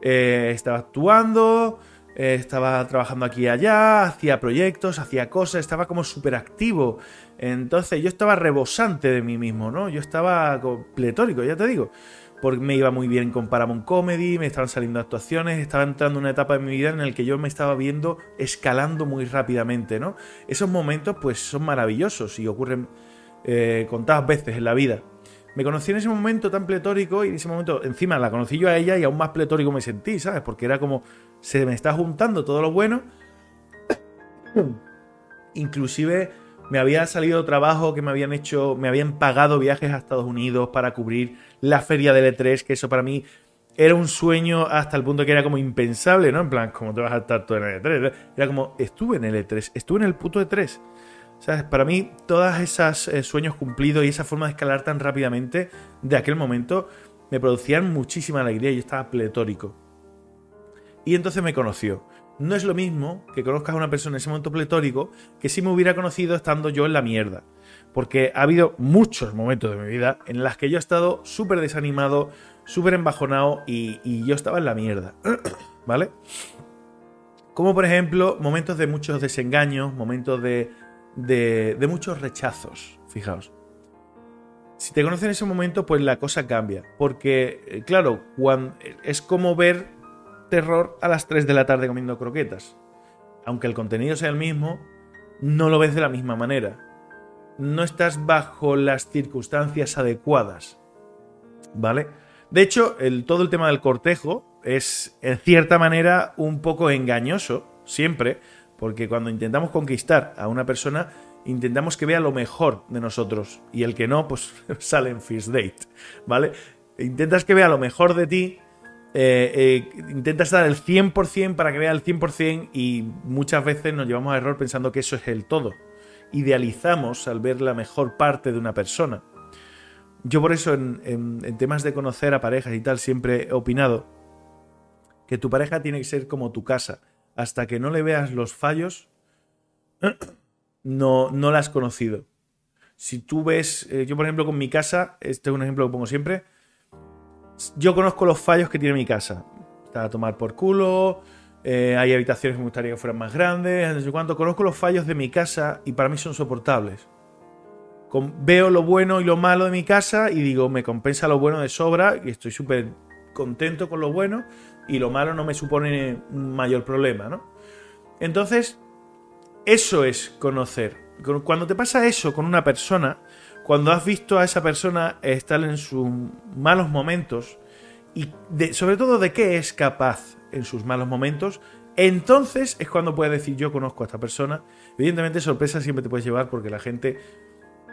A: eh, estaba actuando, eh, estaba trabajando aquí y allá, hacía proyectos, hacía cosas, estaba como súper activo. Entonces yo estaba rebosante de mí mismo, ¿no? Yo estaba pletórico, ya te digo. Porque me iba muy bien con Paramount Comedy, me estaban saliendo actuaciones, estaba entrando en una etapa de mi vida en la que yo me estaba viendo escalando muy rápidamente, ¿no? Esos momentos pues son maravillosos y ocurren eh, contadas veces en la vida. Me conocí en ese momento tan pletórico y en ese momento, encima la conocí yo a ella y aún más pletórico me sentí, ¿sabes? Porque era como, se me está juntando todo lo bueno. Inclusive me había salido trabajo que me habían hecho, me habían pagado viajes a Estados Unidos para cubrir la feria del E3, que eso para mí era un sueño hasta el punto que era como impensable, ¿no? En plan, ¿cómo te vas a estar tú en el E3? Era como, estuve en el E3, estuve en el puto E3. ¿Sabes? Para mí, todos esos eh, sueños cumplidos y esa forma de escalar tan rápidamente de aquel momento me producían muchísima alegría y yo estaba pletórico. Y entonces me conoció. No es lo mismo que conozcas a una persona en ese momento pletórico que si me hubiera conocido estando yo en la mierda. Porque ha habido muchos momentos de mi vida en los que yo he estado súper desanimado, súper embajonado y, y yo estaba en la mierda. ¿Vale? Como por ejemplo momentos de muchos desengaños, momentos de de, muchos rechazos, fijaos. Si te conoces en ese momento, pues la cosa cambia. Porque, eh, claro, es como ver terror a las 3 de la tarde comiendo croquetas. Aunque el contenido sea el mismo, no lo ves de la misma manera. No estás bajo las circunstancias adecuadas. ¿Vale? De hecho, todo el tema del cortejo es, en cierta manera, un poco engañoso, siempre, porque cuando intentamos conquistar a una persona, intentamos que vea lo mejor de nosotros. Y el que no, pues sale en First Date, ¿vale? Intentas que vea lo mejor de ti, intentas dar el 100% para que vea el 100% y muchas veces nos llevamos a error pensando que eso es el todo. Idealizamos al ver la mejor parte de una persona. Yo por eso en, temas de conocer a parejas y tal siempre he opinado que tu pareja tiene que ser como tu casa. Hasta que no le veas los fallos, no, no la has conocido. Si tú ves, eh, yo por ejemplo con mi casa, este es un ejemplo que pongo siempre, yo conozco los fallos que tiene mi casa. Está a tomar por culo, eh, hay habitaciones que me gustaría que fueran más grandes, no sé cuánto. Conozco los fallos de mi casa y para mí son soportables. veo lo bueno y lo malo de mi casa y digo, me compensa lo bueno de sobra y estoy súper contento con lo bueno y lo malo no me supone un mayor problema, ¿no? Entonces, eso es conocer. Cuando te pasa eso con una persona, cuando has visto a esa persona estar en sus malos momentos y sobre todo de qué es capaz en sus malos momentos, entonces es cuando puedes decir yo conozco a esta persona. Evidentemente sorpresa siempre te puedes llevar porque la gente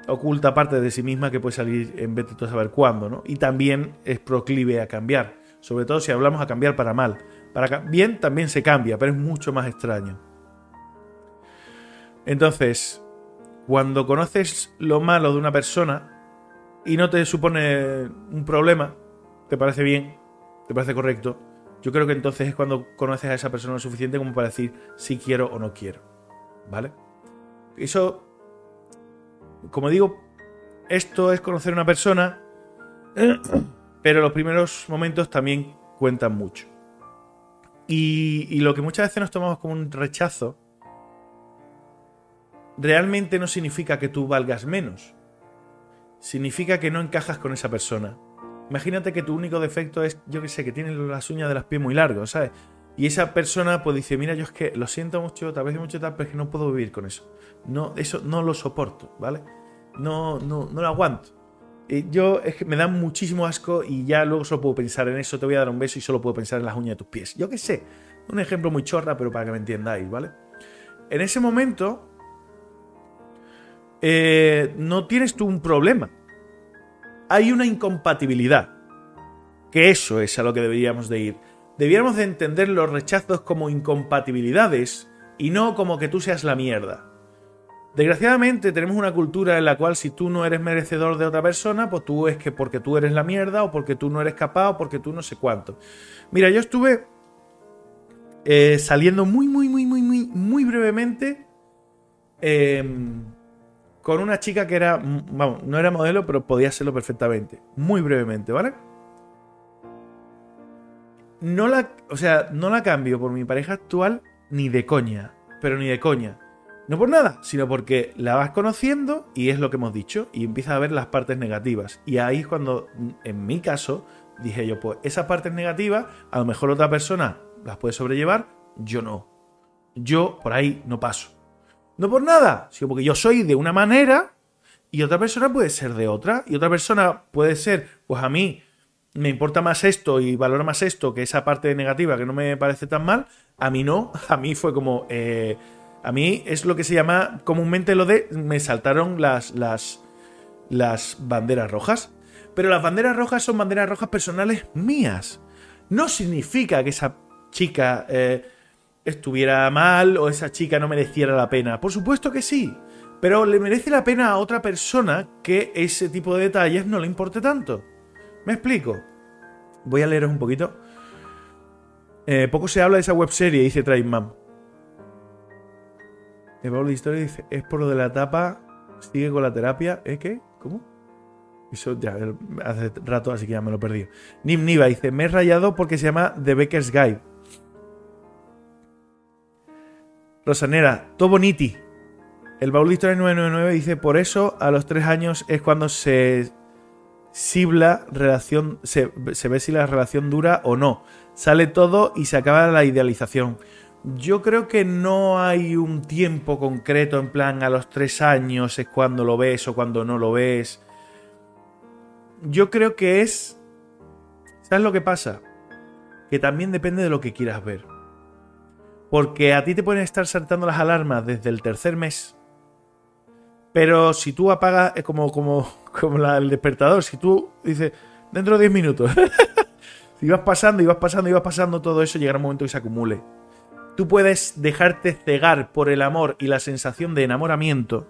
A: oculta parte de sí misma que puede salir en vez de tú saber cuándo, ¿no? Y también es proclive a cambiar, sobre todo si hablamos a cambiar para mal. Para bien también se cambia, pero es mucho más extraño. Entonces, cuando conoces lo malo de una persona y no te supone un problema, te parece bien, te parece correcto, yo creo que entonces es cuando conoces a esa persona lo suficiente como para decir si quiero o no quiero. ¿Vale? Eso, como digo, esto es conocer a una persona, pero los primeros momentos también cuentan mucho. Y, y lo que muchas veces nos tomamos como un rechazo, realmente no significa que tú valgas menos. Significa que no encajas con esa persona. Imagínate que tu único defecto es, yo qué sé, que tienes las uñas de las pies muy largas, ¿sabes? Y esa persona pues dice, mira, yo es que lo siento mucho, tal vez mucho tal, pero es que no puedo vivir con eso. No, eso no lo soporto, ¿vale? No, no, no lo aguanto. Y yo es que me da muchísimo asco y ya luego solo puedo pensar en eso, te voy a dar un beso y solo puedo pensar en las uñas de tus pies. Yo qué sé, un ejemplo muy chorra, pero para que me entiendáis, ¿vale? En ese momento, eh, no tienes tú un problema. Hay una incompatibilidad. Que eso es a lo que deberíamos de ir. Deberíamos de entender los rechazos como incompatibilidades y no como que tú seas la mierda. Desgraciadamente tenemos una cultura en la cual si tú no eres merecedor de otra persona, pues tú es que porque tú eres la mierda o porque tú no eres capaz o porque tú no sé cuánto. Mira, yo estuve eh, saliendo muy, muy, muy, muy, muy, muy brevemente. Eh, con una chica que era, vamos, no era modelo, pero podía serlo perfectamente. Muy brevemente, ¿vale? No la, o sea, no la cambio por mi pareja actual ni de coña, pero ni de coña. No por nada, sino porque la vas conociendo y es lo que hemos dicho y empiezas a ver las partes negativas. Y ahí es cuando, en mi caso, dije yo, pues esas partes negativas, a lo mejor otra persona las puede sobrellevar, yo no. Yo por ahí no paso. No por nada, sino porque yo soy de una manera y otra persona puede ser de otra. Y otra persona puede ser, pues a mí me importa más esto y valora más esto que esa parte negativa que no me parece tan mal. A mí no, a mí fue como... Eh, a mí es lo que se llama comúnmente lo de... Me saltaron las, las, las banderas rojas. Pero las banderas rojas son banderas rojas personales mías. No significa que esa chica... Eh, estuviera mal o esa chica no mereciera la pena. Por supuesto que sí, pero le merece la pena a otra persona que ese tipo de detalles no le importe tanto. ¿Me explico? Voy a leeros un poquito. Eh, poco se habla de esa webserie, dice Trainman. El Pablo de Historia dice, es por lo de la etapa, sigue con la terapia. ¿Eh qué? ¿Cómo? Eso ya hace rato, así que ya me lo he perdido. Nim Niva dice, me he rayado porque se llama The Becker's Guide. Rosanera, todo boniti. El baúl de historia 999 dice, por eso a los tres años es cuando se sibla relación, se, ve si la relación dura o no. Sale todo y se acaba la idealización. Yo creo que no hay un tiempo concreto en plan a los tres años es cuando lo ves o cuando no lo ves. Yo creo que es ¿Sabes lo que pasa? Que también depende de lo que quieras ver. Porque a ti te pueden estar saltando las alarmas desde el tercer mes. Pero si tú apagas, eh, como, como, como el despertador, si tú dices, dentro de 10 minutos, si vas pasando y vas pasando y vas pasando todo eso, llegará un momento que se acumule. Tú puedes dejarte cegar por el amor y la sensación de enamoramiento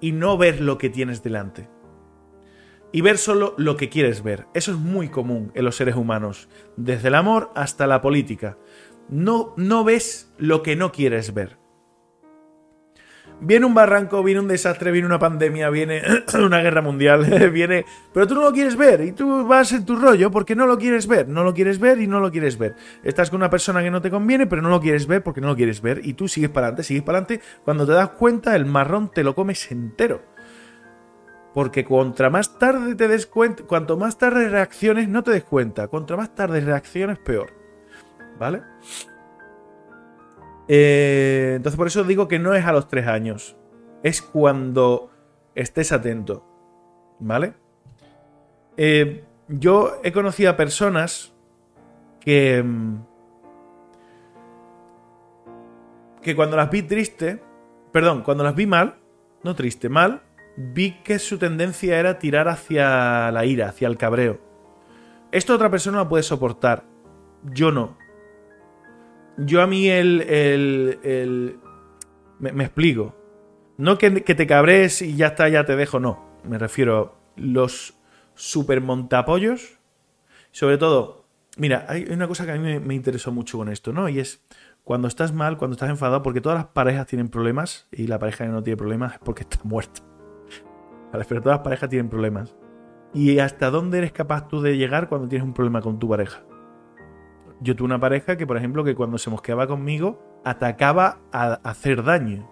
A: y no ver lo que tienes delante. Y ver solo lo que quieres ver. Eso es muy común en los seres humanos, desde el amor hasta la política. No, ves lo que no quieres ver. Viene un barranco, viene un desastre, viene una pandemia, viene una guerra mundial, viene... Pero tú no lo quieres ver y tú vas en tu rollo porque no lo quieres ver, no lo quieres ver y no lo quieres ver. Estás con una persona que no te conviene, pero no lo quieres ver porque no lo quieres ver y tú sigues para adelante, sigues para adelante. Cuando te das cuenta, el marrón te lo comes entero. Porque cuanto más tarde te des cuenta, cuanto más tarde reacciones, no te des cuenta. Cuanto más tarde reacciones, peor. ¿Vale? Eh, entonces por eso digo que no es a los tres años. Es cuando estés atento. ¿Vale? Eh, yo he conocido a personas que... Mm, que cuando las vi triste... Perdón, cuando las vi mal, no triste, mal, vi que su tendencia era tirar hacia la ira, hacia el cabreo. Esto otra persona lo puede soportar. Yo no. Yo a mí el... el, Me, explico. No que, te cabres y ya está, ya te dejo, no. Me refiero a los super montapollos. Sobre todo, mira, hay una cosa que a mí me, interesó mucho con esto, ¿no? Y es cuando estás mal, cuando estás enfadado, porque todas las parejas tienen problemas y la pareja que no tiene problemas es porque está muerta. Pero todas las parejas tienen problemas. ¿Y hasta dónde eres capaz tú de llegar cuando tienes un problema con tu pareja? Yo tuve una pareja que, por ejemplo, que cuando se mosqueaba conmigo, atacaba a hacer daño.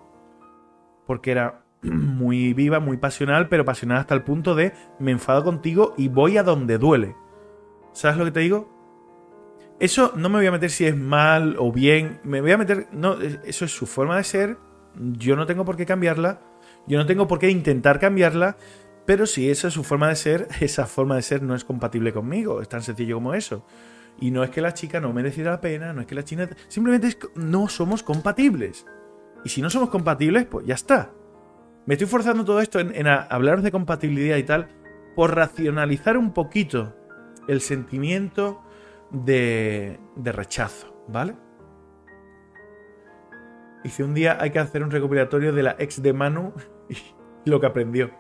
A: Porque era muy viva, muy pasional, pero pasional hasta el punto de me enfado contigo y voy a donde duele. ¿Sabes lo que te digo? Eso no me voy a meter si es mal o bien. Me voy a meter. No, eso es su forma de ser. Yo no tengo por qué cambiarla. Yo no tengo por qué intentar cambiarla. Pero si esa es su forma de ser, esa forma de ser no es compatible conmigo. Es tan sencillo como eso. Y no es que la chica no mereciera la pena, no es que la china... Simplemente es que no somos compatibles. Y si no somos compatibles, pues ya está. Me estoy forzando todo esto en, hablaros de compatibilidad y tal por racionalizar un poquito el sentimiento de, de rechazo, ¿vale? Hice un día hay que hacer un recopilatorio de la ex de Manu y lo que aprendió.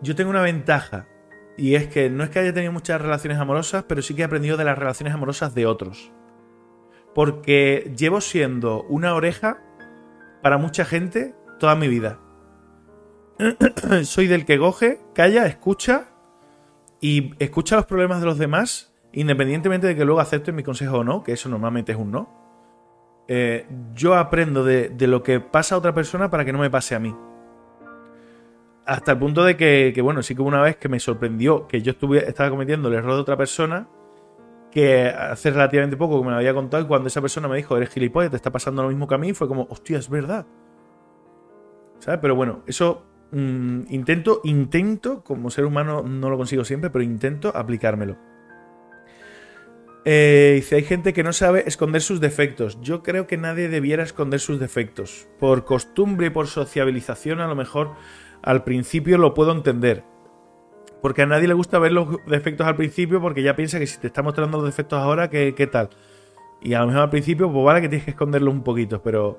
A: Yo tengo una ventaja y es que no es que haya tenido muchas relaciones amorosas, pero sí que he aprendido de las relaciones amorosas de otros. Porque llevo siendo una oreja para mucha gente toda mi vida. Soy del que coge, calla, escucha y escucha los problemas de los demás, independientemente de que luego acepten mi consejo o no, que eso normalmente es un no. Eh, yo aprendo de, de lo que pasa a otra persona para que no me pase a mí. Hasta el punto de que, bueno, sí que una vez que me sorprendió que yo estuve, estaba cometiendo el error de otra persona, que hace relativamente poco que me lo había contado, y cuando esa persona me dijo, eres gilipollas, te está pasando lo mismo que a mí, fue como, hostia, es verdad. ¿Sabes? Pero bueno, eso mm, intento, intento, como ser humano no lo consigo siempre, pero intento aplicármelo. Eh, dice, hay gente que no sabe esconder sus defectos. Yo creo que nadie debiera esconder sus defectos. Por costumbre y por sociabilización a lo mejor al principio lo puedo entender. Porque a nadie le gusta ver los defectos al principio porque ya piensa que si te está mostrando los defectos ahora, ¿qué, qué tal? Y a lo mejor al principio, pues vale que tienes que esconderlo un poquito, pero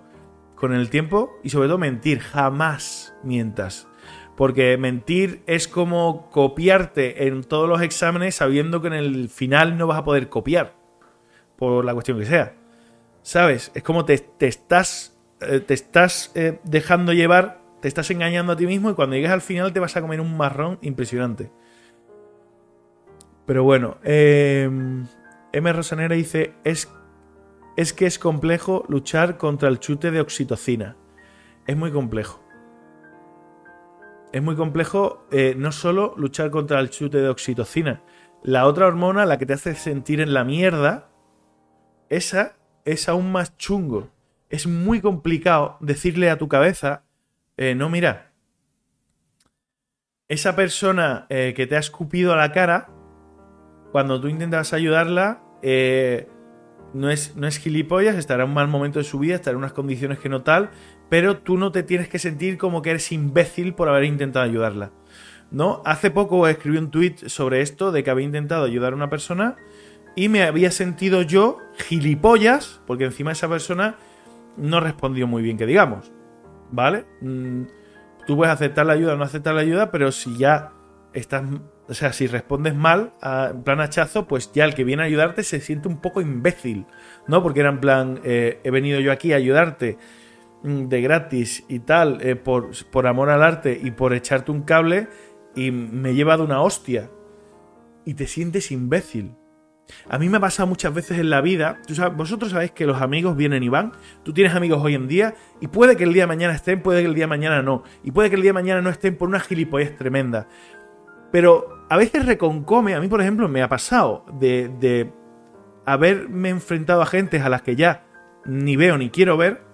A: con el tiempo y sobre todo mentir, jamás mientas. Porque mentir es como copiarte en todos los exámenes sabiendo que en el final no vas a poder copiar. Por la cuestión que sea. ¿Sabes? Es como te, estás, eh, te estás eh, dejando llevar te estás engañando a ti mismo y cuando llegues al final te vas a comer un marrón impresionante. Pero bueno, eh, M. Rosanera dice, es, es que es complejo luchar contra el chute de oxitocina. Es muy complejo. Es muy complejo eh, no solo luchar contra el chute de oxitocina. La otra hormona, la que te hace sentir en la mierda, esa es aún más chungo. Es muy complicado decirle a tu cabeza, eh, no, mira, esa persona eh, que te ha escupido a la cara cuando tú intentas ayudarla, eh, no, es, no es gilipollas, estará en un mal momento de su vida, estará en unas condiciones que no tal, pero tú no te tienes que sentir como que eres imbécil por haber intentado ayudarla. ¿No? Hace poco escribí un tweet sobre esto, de que había intentado ayudar a una persona y me había sentido yo gilipollas, porque encima esa persona no respondió muy bien, que digamos. ¿Vale? Mm, tú puedes aceptar la ayuda o no aceptar la ayuda, pero si ya estás. O sea, si respondes mal, en plan hachazo, pues ya el que viene a ayudarte se siente un poco imbécil, ¿no? Porque era en plan, eh, he venido yo aquí a ayudarte mm, de gratis y tal, eh, por, por amor al arte y por echarte un cable, y me he llevado una hostia. Y te sientes imbécil. A mí me ha pasado muchas veces en la vida, vosotros sabéis que los amigos vienen y van, tú tienes amigos hoy en día y puede que el día de mañana estén, puede que el día de mañana no, y puede que el día de mañana no estén por una gilipollez tremenda. Pero a veces reconcome, a mí por ejemplo me ha pasado de, de haberme enfrentado a gentes a las que ya ni veo ni quiero ver,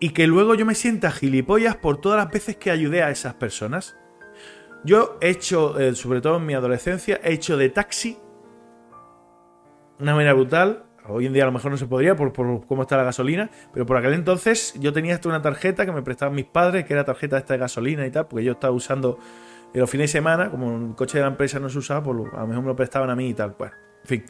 A: y que luego yo me sienta gilipollas por todas las veces que ayudé a esas personas. Yo he hecho, eh, sobre todo en mi adolescencia, he hecho de taxi. Una manera brutal. Hoy en día a lo mejor no se podría por, cómo está la gasolina, pero por aquel entonces yo tenía hasta una tarjeta que me prestaban mis padres, que era tarjeta esta de gasolina y tal, porque yo estaba usando en los fines de semana, como el coche de la empresa no se usaba, a lo mejor me lo prestaban a mí y tal. Pues, en fin.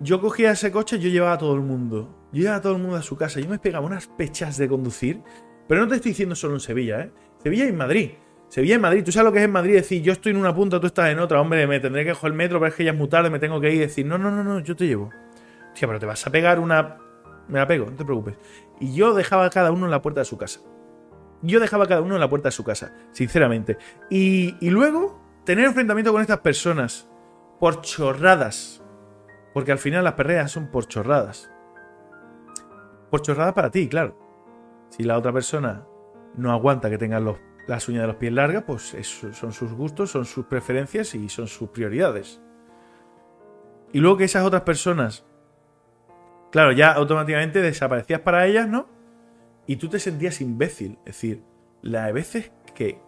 A: Yo cogía ese coche, yo llevaba a todo el mundo. Yo llevaba a todo el mundo a su casa. Yo me pegaba unas pechas de conducir. Pero no te estoy diciendo solo en Sevilla, ¿eh? Sevilla y Madrid. Sevilla y Madrid. ¿Tú sabes lo que es en Madrid? Decir, yo estoy en una punta, tú estás en otra. Hombre, me tendré que coger el metro, pero es que ya es muy tarde, me tengo que ir. Y decir, no, no, no, no, yo te llevo. Hostia, pero te vas a pegar una... Me la pego, no te preocupes. Y yo dejaba a cada uno en la puerta de su casa. Yo dejaba a cada uno en la puerta de su casa, sinceramente. Y, y luego, tener enfrentamiento con estas personas por chorradas. Porque al final las perreas son por chorradas. Por chorradas para ti, claro. Si la otra persona no aguanta que tengas los las uñas de los pies largas, pues son sus gustos, son sus preferencias y son sus prioridades. Y luego que esas otras personas, claro, ya automáticamente desaparecías para ellas, ¿no? Y tú te sentías imbécil. Es decir, la de veces que,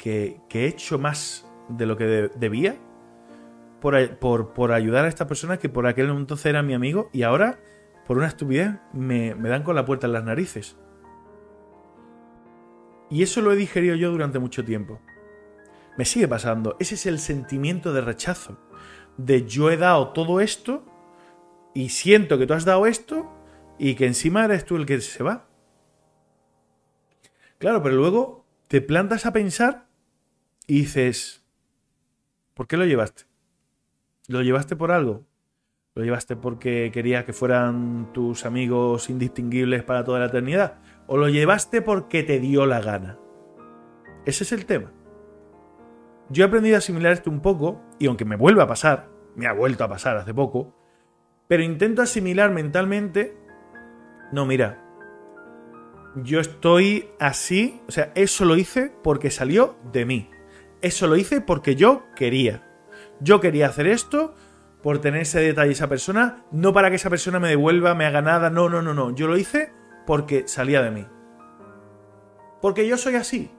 A: he hecho más de lo que debía por, por, ayudar a esta persona que por aquel entonces era mi amigo y ahora, por una estupidez, me, me dan con la puerta en las narices. Y eso lo he digerido yo durante mucho tiempo. Me sigue pasando. Ese es el sentimiento de rechazo. De yo he dado todo esto y siento que tú has dado esto y que encima eres tú el que se va. Claro, pero luego te plantas a pensar y dices, ¿por qué lo llevaste? ¿Lo llevaste por algo? ¿Lo llevaste porque quería que fueran tus amigos indistinguibles para toda la eternidad? O lo llevaste porque te dio la gana. Ese es el tema. Yo he aprendido a asimilar esto un poco, y aunque me vuelva a pasar, me ha vuelto a pasar hace poco, pero intento asimilar mentalmente, no, mira, yo estoy así, o sea, eso lo hice porque salió de mí. Eso lo hice porque yo quería. Yo quería hacer esto por tener ese detalle esa persona, no para que esa persona me devuelva, me haga nada, no, no, no, no. Yo lo hice porque salía de mí. Porque yo soy así.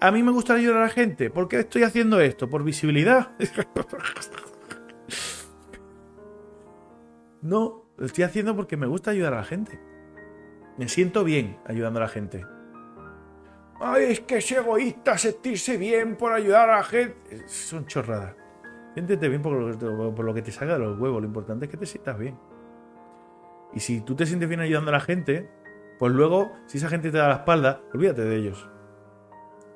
A: A mí me gusta ayudar a la gente. ¿Por qué estoy haciendo esto? ¿Por visibilidad? no, lo estoy haciendo porque me gusta ayudar a la gente. Me siento bien ayudando a la gente. Ay, es que es egoísta sentirse bien por ayudar a la gente. Son chorradas. Siéntete bien por lo, por lo que te salga de los huevos. Lo importante es que te sientas bien. Y si tú te sientes bien ayudando a la gente, pues luego, si esa gente te da la espalda, olvídate de ellos.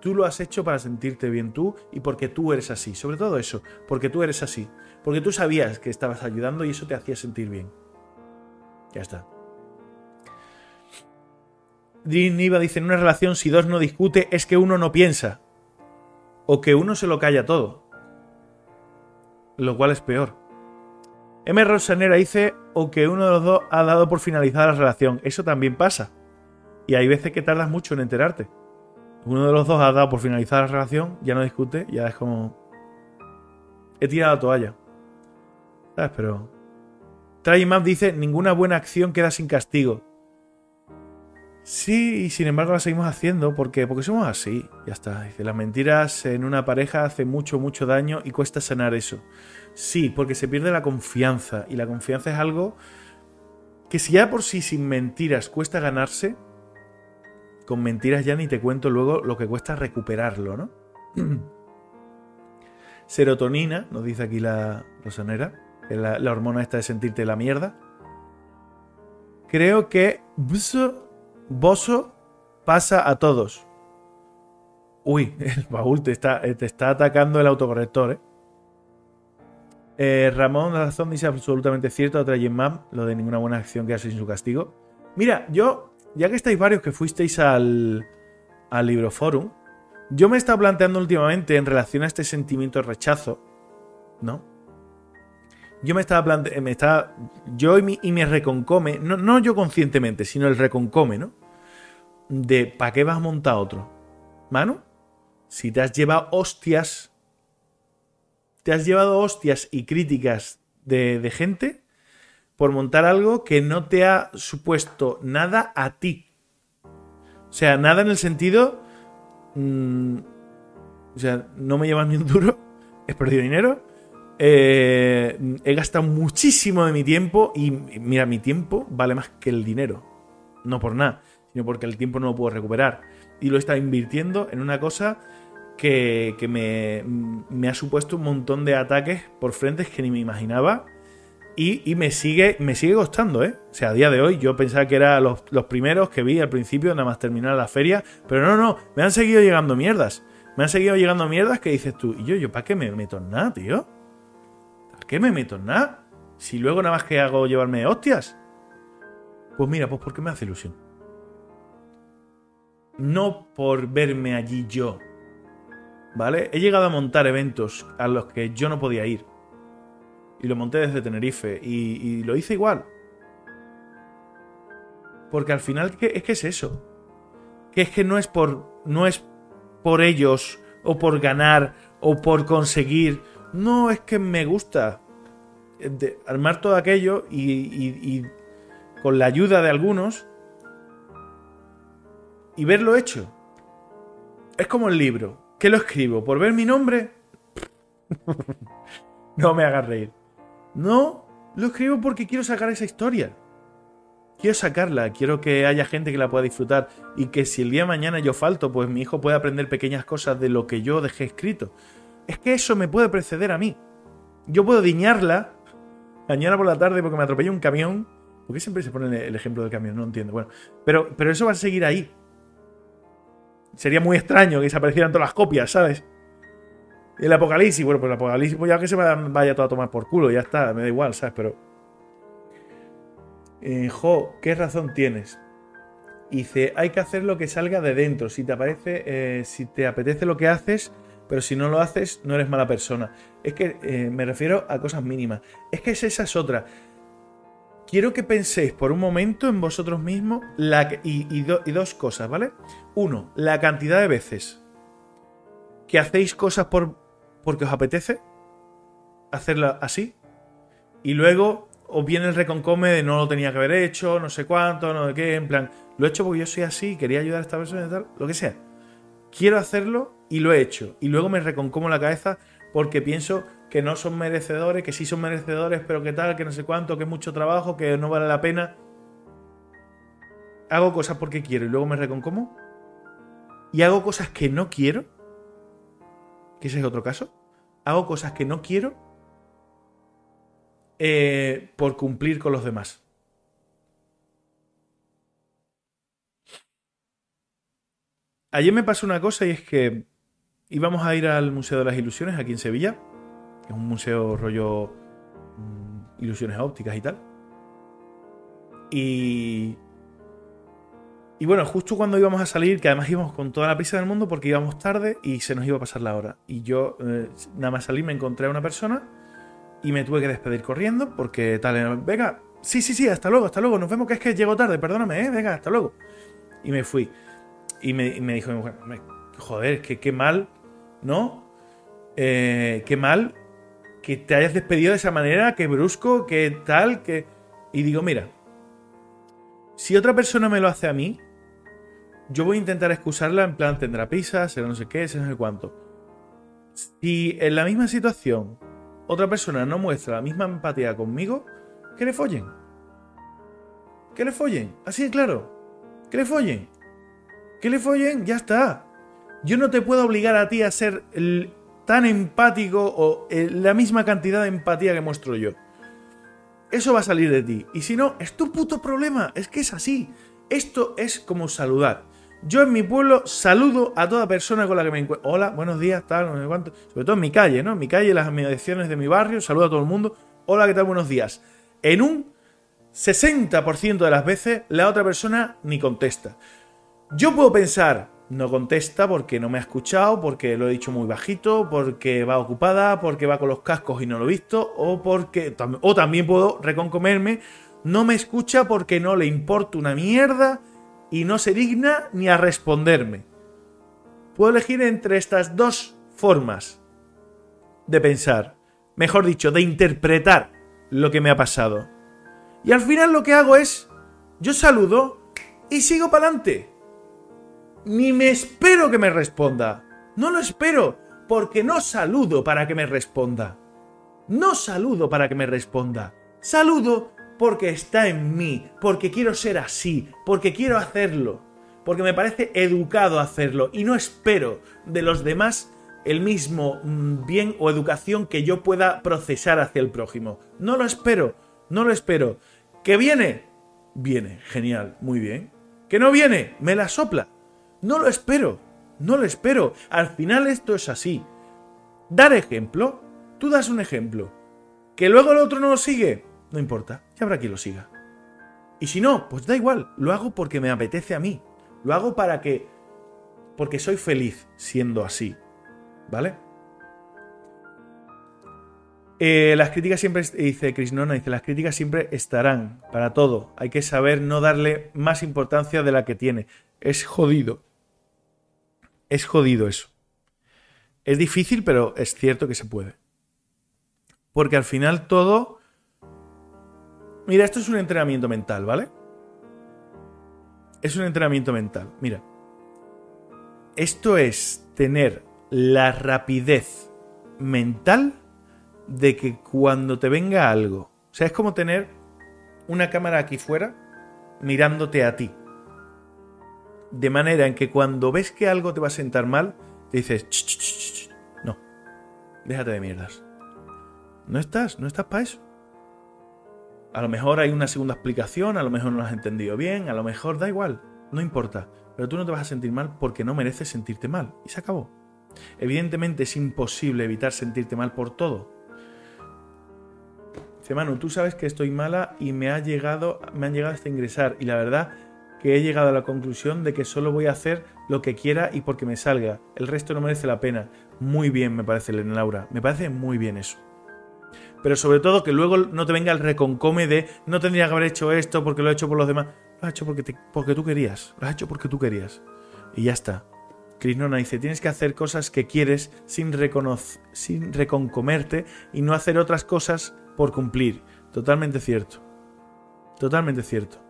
A: Tú lo has hecho para sentirte bien tú y porque tú eres así. Sobre todo eso, porque tú eres así. Porque tú sabías que estabas ayudando y eso te hacía sentir bien. Ya está. Niva dice, en una relación si dos no discute es que uno no piensa. O que uno se lo calla todo. Lo cual es peor. M. Rosanera dice, o que uno de los dos ha dado por finalizada la relación. Eso también pasa. Y hay veces que tardas mucho en enterarte. Uno de los dos ha dado por finalizada la relación, ya no discute, ya es como... He tirado la toalla. ¿Sabes? Pero... Map dice, ninguna buena acción queda sin castigo. Sí, y sin embargo la seguimos haciendo. ¿Por qué? Porque somos así. Ya está. Dice, las mentiras en una pareja hace mucho, mucho daño y cuesta sanar eso. Sí, porque se pierde la confianza. Y la confianza es algo que si ya por sí sin mentiras cuesta ganarse, con mentiras ya ni te cuento luego lo que cuesta recuperarlo, ¿no? Serotonina, nos dice aquí la rosanera, la, la hormona esta de sentirte la mierda. Creo que Boso pasa a todos. Uy, el baúl te está, te está atacando el autocorrector, ¿eh? Eh Ramón razón dice absolutamente cierto, otra Map, lo de ninguna buena acción que hace sin su castigo. Mira, yo, ya que estáis varios que fuisteis al, al Libroforum, yo me he estado planteando últimamente en relación a este sentimiento de rechazo, ¿no? Yo me estaba planteando, me estaba, yo y mi, y mi reconcome, no, no yo conscientemente, sino el reconcome, ¿no? de ¿para qué vas a montar otro? Mano, si te has llevado hostias, te has llevado hostias y críticas de, gente por montar algo que no te ha supuesto nada a ti. O sea, nada en el sentido... Mm, o sea, no me llevas ni un duro, he perdido dinero, eh, he gastado muchísimo de mi tiempo y mira, mi tiempo vale más que el dinero. No por nada sino porque el tiempo no lo puedo recuperar. Y lo he estado invirtiendo en una cosa que, me, ha supuesto un montón de ataques por frentes que ni me imaginaba. Y, me, sigue, me sigue costando, ¿eh? O sea, a día de hoy yo pensaba que eran los, primeros que vi al principio, nada más terminar la feria. Pero no, no, me han seguido llegando mierdas. Me han seguido llegando mierdas que dices tú, y yo, yo, ¿para qué me meto en nada, tío? ¿Para qué me meto en nada? Si luego nada más que hago llevarme hostias. Pues mira, pues porque me hace ilusión no por verme allí yo. ¿Vale? He llegado a montar eventos a los que yo no podía ir. Y lo monté desde Tenerife. Y, lo hice igual. Porque al final es que es eso. Que es que no es por. no es por ellos. O por ganar. O por conseguir. No, es que me gusta. armar todo aquello y con la ayuda de algunos y verlo hecho. Es como el libro. ¿Qué lo escribo? ¿Por ver mi nombre? no me hagas reír. No, lo escribo porque quiero sacar esa historia. Quiero sacarla, quiero que haya gente que la pueda disfrutar y que si el día de mañana yo falto, pues mi hijo pueda aprender pequeñas cosas de lo que yo dejé escrito. Es que eso me puede preceder a mí. Yo puedo diñarla mañana por la tarde porque me atropella un camión. ¿Por qué siempre se pone el ejemplo del camión? No entiendo. Bueno, pero, pero eso va a seguir ahí. Sería muy extraño que desaparecieran todas las copias, ¿sabes? El apocalipsis, bueno, pues el apocalipsis, pues ya que se vaya todo a tomar por culo, ya está, me da igual, ¿sabes? Pero. Eh, jo, ¿qué razón tienes? Dice, hay que hacer lo que salga de dentro. Si te aparece, eh, si te apetece lo que haces, pero si no lo haces, no eres mala persona. Es que eh, me refiero a cosas mínimas. Es que esa es otra quiero que penséis por un momento en vosotros mismos y, dos cosas, ¿vale? Uno, la cantidad de veces que hacéis cosas por, porque os apetece hacerla así. Y luego os viene el reconcome de no lo tenía que haber hecho, no sé cuánto, no de qué, en plan, lo he hecho porque yo soy así, quería ayudar a esta persona y tal, lo que sea. Quiero hacerlo y lo he hecho. Y luego me reconcomo la cabeza porque pienso que no son merecedores, que sí son merecedores, pero que tal, que no sé cuánto, que es mucho trabajo, que no vale la pena. Hago cosas porque quiero y luego me reconcomo. Y hago cosas que no quiero. Que ese es otro caso. Hago cosas que no quiero eh, por cumplir con los demás. Ayer me pasó una cosa y es que íbamos a ir al Museo de las Ilusiones aquí en Sevilla es un museo rollo mm, ilusiones ópticas y tal. Y, y bueno, justo cuando íbamos a salir, que además íbamos con toda la prisa del mundo porque íbamos tarde y se nos iba a pasar la hora. Y yo, eh, nada más salir, me encontré a una persona y me tuve que despedir corriendo porque tal, venga, sí, sí, sí, hasta luego, hasta luego, nos vemos que es que llego tarde, perdóname, ¿eh? venga, hasta luego. Y me fui. Y me, dijo joder, que qué mal, ¿no? Eh, qué mal que te hayas despedido de esa manera, que brusco, que tal, que... Y digo, mira, si otra persona me lo hace a mí, yo voy a intentar excusarla en plan tendrá prisa, será no sé qué, será no sé cuánto. Si en la misma situación otra persona no muestra la misma empatía conmigo, que le follen. Que le follen, así de claro. Que le follen. Que le follen, ya está. Yo no te puedo obligar a ti a ser tan empático o la misma cantidad de empatía que muestro yo. Eso va a salir de ti. Y si no, es tu puto problema. Es que es así. Esto es como saludar. Yo en mi pueblo saludo a toda persona con la que me encuentro. Hola, buenos días, tal, no sé cuánto. Sobre todo en mi calle, ¿no? En mi calle, las mediaciones de mi barrio, saludo a todo el mundo. Hola, ¿qué tal? Buenos días. En un 60% de las veces, la otra persona ni contesta. Yo puedo pensar, no contesta porque no me ha escuchado, porque lo he dicho muy bajito, porque va ocupada, porque va con los cascos y no lo he visto, o porque. O también puedo reconcomerme, no me escucha porque no le importa una mierda y no se digna ni a responderme. Puedo elegir entre estas dos formas de pensar, mejor dicho, de interpretar lo que me ha pasado. Y al final lo que hago es, yo saludo y sigo para adelante. Ni me espero que me responda. No lo espero, porque no saludo para que me responda. No saludo para que me responda. Saludo porque está en mí, porque quiero ser así, porque quiero hacerlo, porque me parece educado hacerlo y no espero de los demás el mismo mm, bien o educación que yo pueda procesar hacia el prójimo. No lo espero, no lo espero. ¿Que viene? Viene, genial, muy bien. ¿Que no viene? Me la sopla. No lo espero, no lo espero. Al final esto es así. Dar ejemplo, tú das un ejemplo. ¿Que luego el otro no lo sigue? No importa, ya habrá quien lo siga. Y si no, pues da igual, lo hago porque me apetece a mí. Lo hago para que... porque soy feliz siendo así. ¿Vale? Eh, las críticas siempre, dice Krishnona, dice, las críticas siempre estarán para todo. Hay que saber no darle más importancia de la que tiene. Es jodido. Es jodido eso. Es difícil, pero es cierto que se puede. Porque al final todo Mira, esto es un entrenamiento mental, ¿vale? Es un entrenamiento mental. Mira. Esto es tener la rapidez mental de que cuando te venga algo, o sea, es como tener una cámara aquí fuera mirándote a ti. De manera en que cuando ves que algo te va a sentar mal, te dices, no, déjate de mierdas. No estás, no estás para eso. A lo mejor hay una segunda explicación, a lo mejor no lo has entendido bien, a lo mejor da igual, no importa. Pero tú no te vas a sentir mal porque no mereces sentirte mal. Y se acabó. Evidentemente es imposible evitar sentirte mal por todo. Dice Manu, tú sabes que estoy mala y me, ha llegado, me han llegado hasta ingresar. Y la verdad que he llegado a la conclusión de que solo voy a hacer lo que quiera y porque me salga. El resto no merece la pena. Muy bien, me parece, Elena Laura. Me parece muy bien eso pero sobre todo que luego no te venga el reconcome de no tendría que haber hecho esto porque lo he hecho por los demás. Lo has hecho porque, porque tú querías. Lo has hecho porque tú querías. Y ya está. Krishnona dice, tienes que hacer cosas que quieres sin, sin reconcomerte y no hacer otras cosas por cumplir. Totalmente cierto. Totalmente cierto.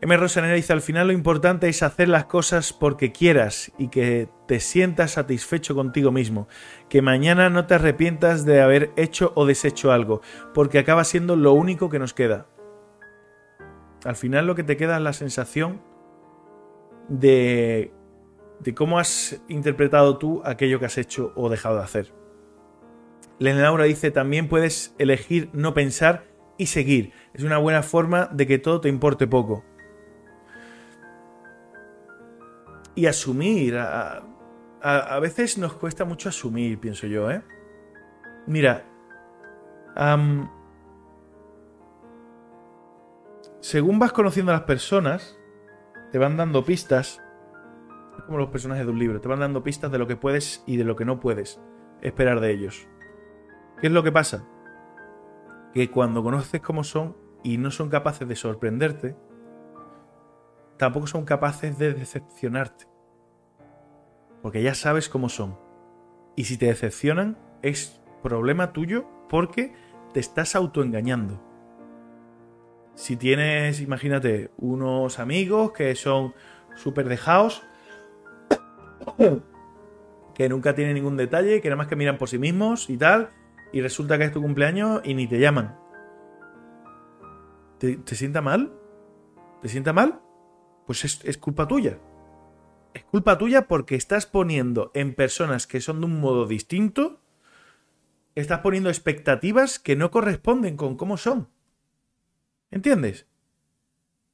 A: M. Rosanera dice, al final lo importante es hacer las cosas porque quieras y que te sientas satisfecho contigo mismo, que mañana no te arrepientas de haber hecho o deshecho algo, porque acaba siendo lo único que nos queda. Al final lo que te queda es la sensación de, de cómo has interpretado tú aquello que has hecho o dejado de hacer. Lena Laura dice, también puedes elegir no pensar y seguir. Es una buena forma de que todo te importe poco. Y asumir. A, veces nos cuesta mucho asumir, pienso yo, ¿eh? Mira, según vas conociendo a las personas, te van dando pistas, como los personajes de un libro, te van dando pistas de lo que puedes y de lo que no puedes esperar de ellos. ¿Qué es lo que pasa? Que cuando conoces cómo son y no son capaces de sorprenderte, tampoco son capaces de decepcionarte. Porque ya sabes cómo son. Y si te decepcionan, es problema tuyo porque te estás autoengañando. Si tienes, imagínate, unos amigos que son súper dejados, que nunca tienen ningún detalle, que nada más que miran por sí mismos y tal, y resulta que es tu cumpleaños y ni te llaman. ¿Te, sienta mal? ¿Te sienta mal? Pues es, es culpa tuya. Es culpa tuya porque estás poniendo en personas que son de un modo distinto, estás poniendo expectativas que no corresponden con cómo son. ¿Entiendes?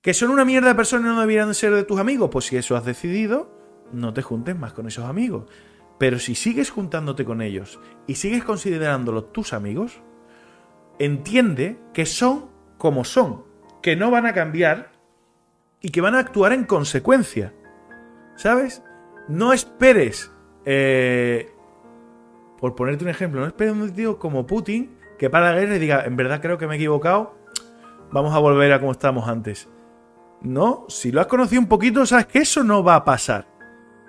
A: ¿Que son una mierda de personas y no deberían ser de tus amigos? Pues si eso has decidido, no te juntes más con esos amigos. Pero si sigues juntándote con ellos y sigues considerándolos tus amigos, entiende que son como son, que no van a cambiar y que van a actuar en consecuencia. ¿Sabes? No esperes, eh, por ponerte un ejemplo, no esperes un tío como Putin que para la guerra y diga, en verdad creo que me he equivocado, vamos a volver a como estábamos antes. No, si lo has conocido un poquito, sabes que eso no va a pasar.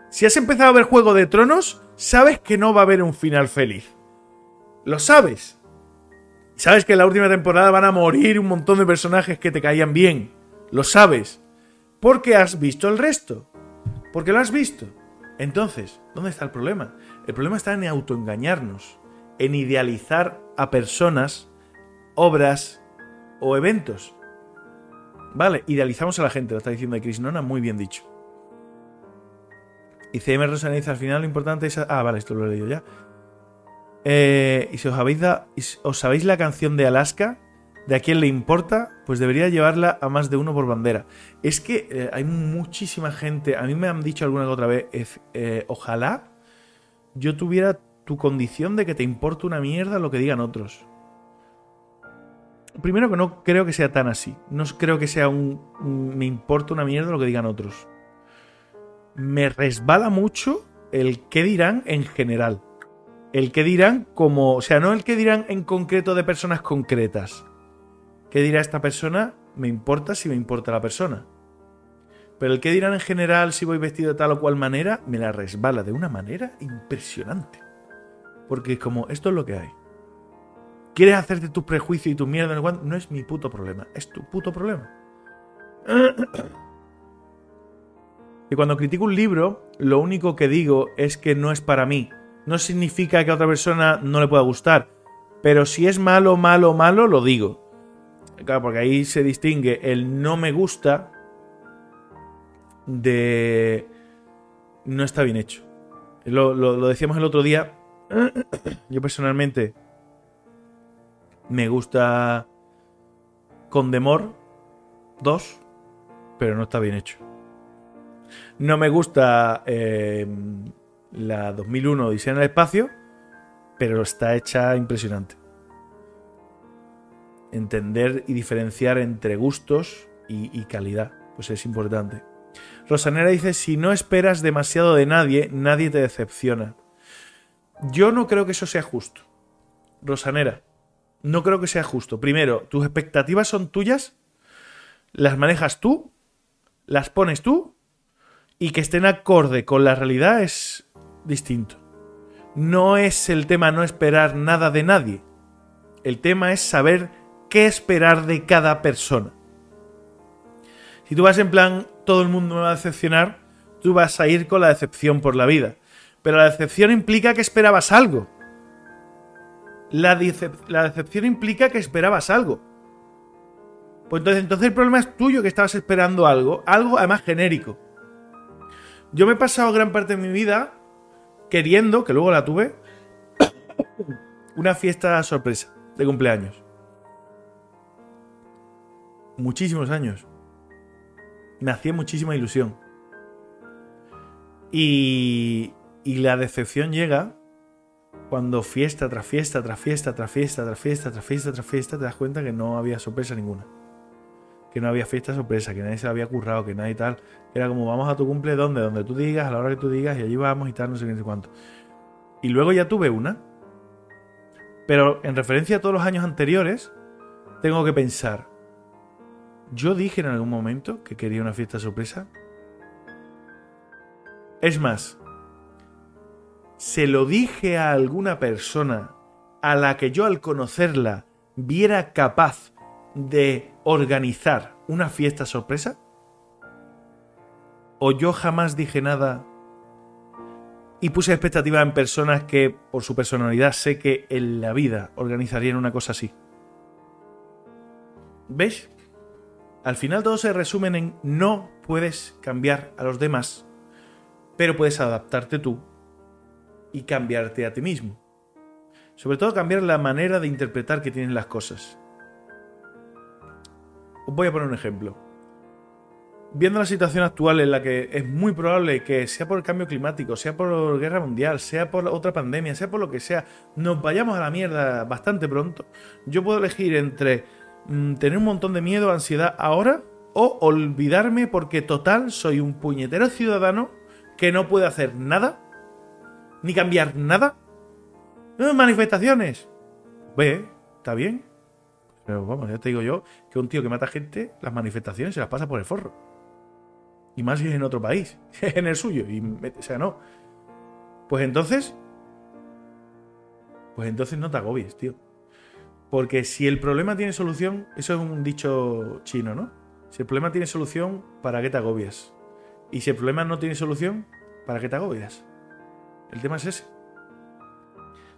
A: Si has empezado a ver Juego de Tronos, sabes que no va a haber un final feliz. Lo sabes. Sabes que en la última temporada van a morir un montón de personajes que te caían bien. Lo sabes. Porque has visto el resto. Porque lo has visto. Entonces, ¿dónde está el problema? El problema está en autoengañarnos, en idealizar a personas, obras o eventos. Vale, idealizamos a la gente, lo está diciendo Chris Nona, muy bien dicho. Y CM Rosaneiza, al final lo importante es... Ah, vale, esto lo he leído ya. Eh, y si os, habéis os sabéis la canción de Alaska, de a quién le importa, pues debería llevarla a más de uno por bandera. Es que eh, hay muchísima gente, a mí me han dicho alguna que otra vez, eh, ojalá yo tuviera tu condición de que te importa una mierda lo que digan otros. Primero que no creo que sea tan así. No creo que sea un, me importa una mierda lo que digan otros. Me resbala mucho el qué dirán en general. El qué dirán como, o sea, no el qué dirán en concreto de personas concretas. ¿Qué dirá esta persona? Me importa si me importa la persona. Pero el qué dirán en general si voy vestido de tal o cual manera, me la resbala de una manera impresionante. Porque como, esto es lo que hay. ¿Quieres hacerte tus prejuicios y tu mierda? No es mi puto problema, es tu puto problema. Y cuando critico un libro, lo único que digo es que no es para mí. No significa que a otra persona no le pueda gustar. Pero si es malo, malo, malo, lo digo. Claro, porque ahí se distingue el no me gusta de no está bien hecho. Lo, decíamos el otro día. Yo personalmente me gusta Condemor 2, pero no está bien hecho. No me gusta eh, la 2001 Odisea en el espacio, pero está hecha impresionante. Entender y diferenciar entre gustos y, calidad, pues es importante. Rosanera dice, si no esperas demasiado de nadie, nadie te decepciona. Yo no creo que eso sea justo. Rosanera, no creo que sea justo. Primero, tus expectativas son tuyas, las manejas tú, las pones tú, y que estén acorde con la realidad es distinto. No es el tema no esperar nada de nadie. El tema es saber qué esperar de cada persona. Si tú vas en plan, todo el mundo me va a decepcionar, tú vas a ir con la decepción por la vida. Pero la decepción implica que esperabas algo. La, decepción implica que esperabas algo. Pues entonces, entonces el problema es tuyo que estabas esperando algo, algo además genérico. Yo me he pasado gran parte de mi vida queriendo, que luego la tuve, una fiesta sorpresa de cumpleaños. Muchísimos años. Me hacía muchísima ilusión. Y, y la decepción llega cuando fiesta tras fiesta, tras fiesta, tras fiesta, tras fiesta, tras fiesta, tras fiesta, te das cuenta que no había sorpresa ninguna. Que no había fiesta sorpresa, que nadie se había currado, que nadie tal. Era como, vamos a tu cumple, ¿dónde? Donde tú digas, a la hora que tú digas, y allí vamos y tal, no sé qué, no sé cuánto. Y luego ya tuve una. Pero en referencia a todos los años anteriores, tengo que pensar. ¿Yo dije en algún momento que quería una fiesta sorpresa? Es más, se lo dije a alguna persona a la que yo al conocerla viera capaz de organizar una fiesta sorpresa? ¿O yo jamás dije nada y puse expectativas en personas que, por su personalidad, sé que en la vida organizarían una cosa así? ¿Ves? Al final todo se resume en no puedes cambiar a los demás, pero puedes adaptarte tú y cambiarte a ti mismo. Sobre todo cambiar la manera de interpretar que tienen las cosas. Os voy a poner un ejemplo. Viendo la situación actual en la que es muy probable que sea por el cambio climático, sea por guerra mundial, sea por otra pandemia, sea por lo que sea, nos vayamos a la mierda bastante pronto, yo puedo elegir entre mm, tener un montón de miedo, ansiedad ahora o olvidarme porque total soy un puñetero ciudadano que no puede hacer nada, ni cambiar nada. manifestaciones. Ve, está bien, pero vamos, ya te digo yo que un tío que mata gente, las manifestaciones se las pasa por el forro. Y más si es en otro país, en el suyo. Y, o sea, no. Pues entonces. Pues entonces no te agobies, tío. Porque si el problema tiene solución, eso es un dicho chino, ¿no? Si el problema tiene solución, ¿para qué te agobias? Y si el problema no tiene solución, ¿para qué te agobias? El tema es ese.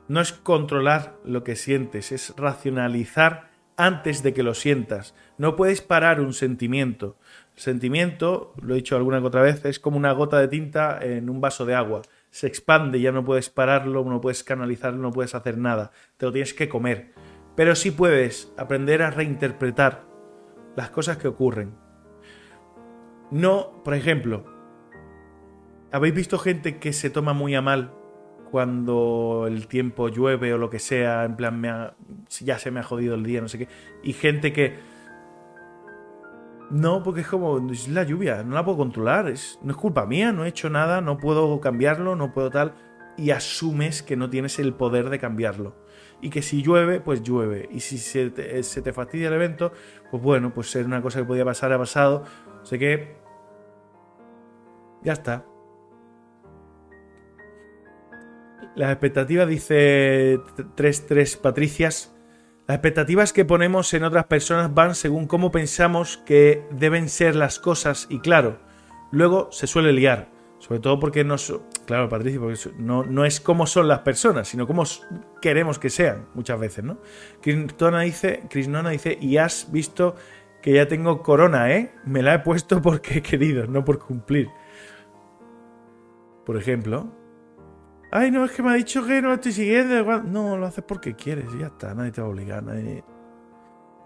A: No es controlar lo que sientes, es racionalizar antes de que lo sientas. No puedes parar un sentimiento. El sentimiento, lo he dicho alguna otra vez, es como una gota de tinta en un vaso de agua. Se expande, ya no puedes pararlo, no puedes canalizarlo, no puedes hacer nada. Te lo tienes que comer. Pero sí puedes aprender a reinterpretar las cosas que ocurren. No, por ejemplo, ¿habéis visto gente que se toma muy a mal cuando el tiempo llueve o lo que sea, en plan, me ya se me ha jodido el día, no sé qué. Y gente que... No, porque es como, es la lluvia, no la puedo controlar, es, no es culpa mía, no he hecho nada, no puedo cambiarlo, no puedo tal. Y asumes que no tienes el poder de cambiarlo. Y que si llueve, pues llueve. Y si se te, se te fastidia el evento, pues bueno, pues ser una cosa que podía pasar ha pasado. Sé que... Ya está, Las expectativas, dice 3-3 Patricias, las expectativas que ponemos en otras personas van según cómo pensamos que deben ser las cosas y claro, luego se suele liar. Sobre todo porque no... Claro, Patricia, porque no, no es cómo son las personas, sino cómo queremos que sean, muchas veces, ¿no? Krishnona dice, Krishnona dice, y has visto que ya tengo corona, ¿eh? Me la he puesto porque he querido, no por cumplir. Por ejemplo, Ay, no, es que me ha dicho que no estoy siguiendo. No, lo haces porque quieres ya está. Nadie te va a obligar. Nadie...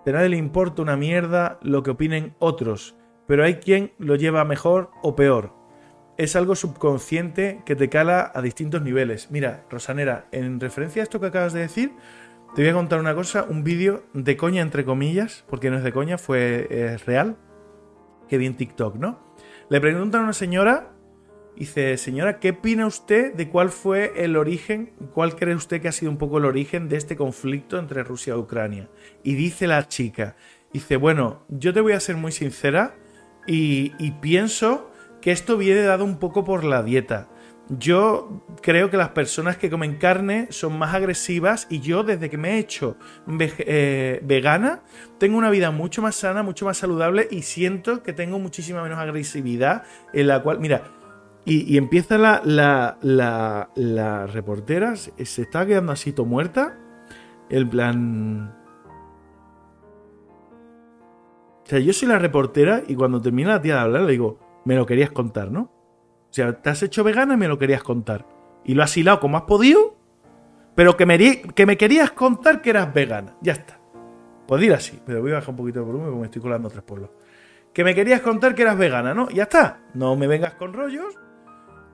A: A nadie le importa una mierda lo que opinen otros. Pero hay quien lo lleva mejor o peor. Es algo subconsciente que te cala a distintos niveles. Mira, Rosanera, en referencia a esto que acabas de decir, te voy a contar una cosa, un vídeo de coña entre comillas, porque no es de coña, fue real, que vi en TikTok, ¿no? Le preguntan a una señora Dice, señora, ¿qué opina usted de cuál fue el origen, cuál cree usted que ha sido un poco el origen de este conflicto entre Rusia y Ucrania? Y dice la chica, dice, bueno, yo te voy a ser muy sincera y, y pienso que esto viene dado un poco por la dieta. Yo creo que las personas que comen carne son más agresivas y yo desde que me he hecho eh, vegana tengo una vida mucho más sana, mucho más saludable y siento que tengo muchísima menos agresividad en la cual, mira, y, empieza la, la, la, reportera, se está quedando así to muerta. El plan. O sea, yo soy la reportera y cuando termina la tía de hablar le digo, me lo querías contar, ¿no? O sea, te has hecho vegana y me lo querías contar. Y lo has hilado como has podido, pero que me, que me querías contar que eras vegana. Ya está. Puedo ir así, pero voy a bajar un poquito de volumen porque me estoy colando tres pueblos. Que me querías contar que eras vegana, ¿no? Ya está. No me vengas con rollos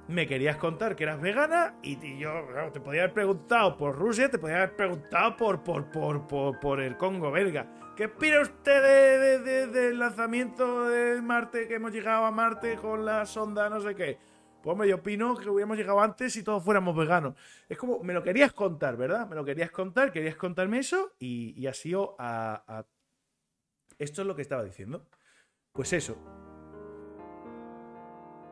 A: me querías contar que eras vegana y yo te podía haber preguntado por Rusia, te podía haber preguntado por, por, por, por, el Congo belga. ¿Qué opina usted de, del lanzamiento de Marte, que hemos llegado a Marte con la sonda no sé qué? Pues yo opino que hubiéramos llegado antes si todos fuéramos veganos. Es como, me lo querías contar, ¿verdad? Me lo querías contar, querías contarme eso y, y así a, a... Esto es lo que estaba diciendo. Pues eso,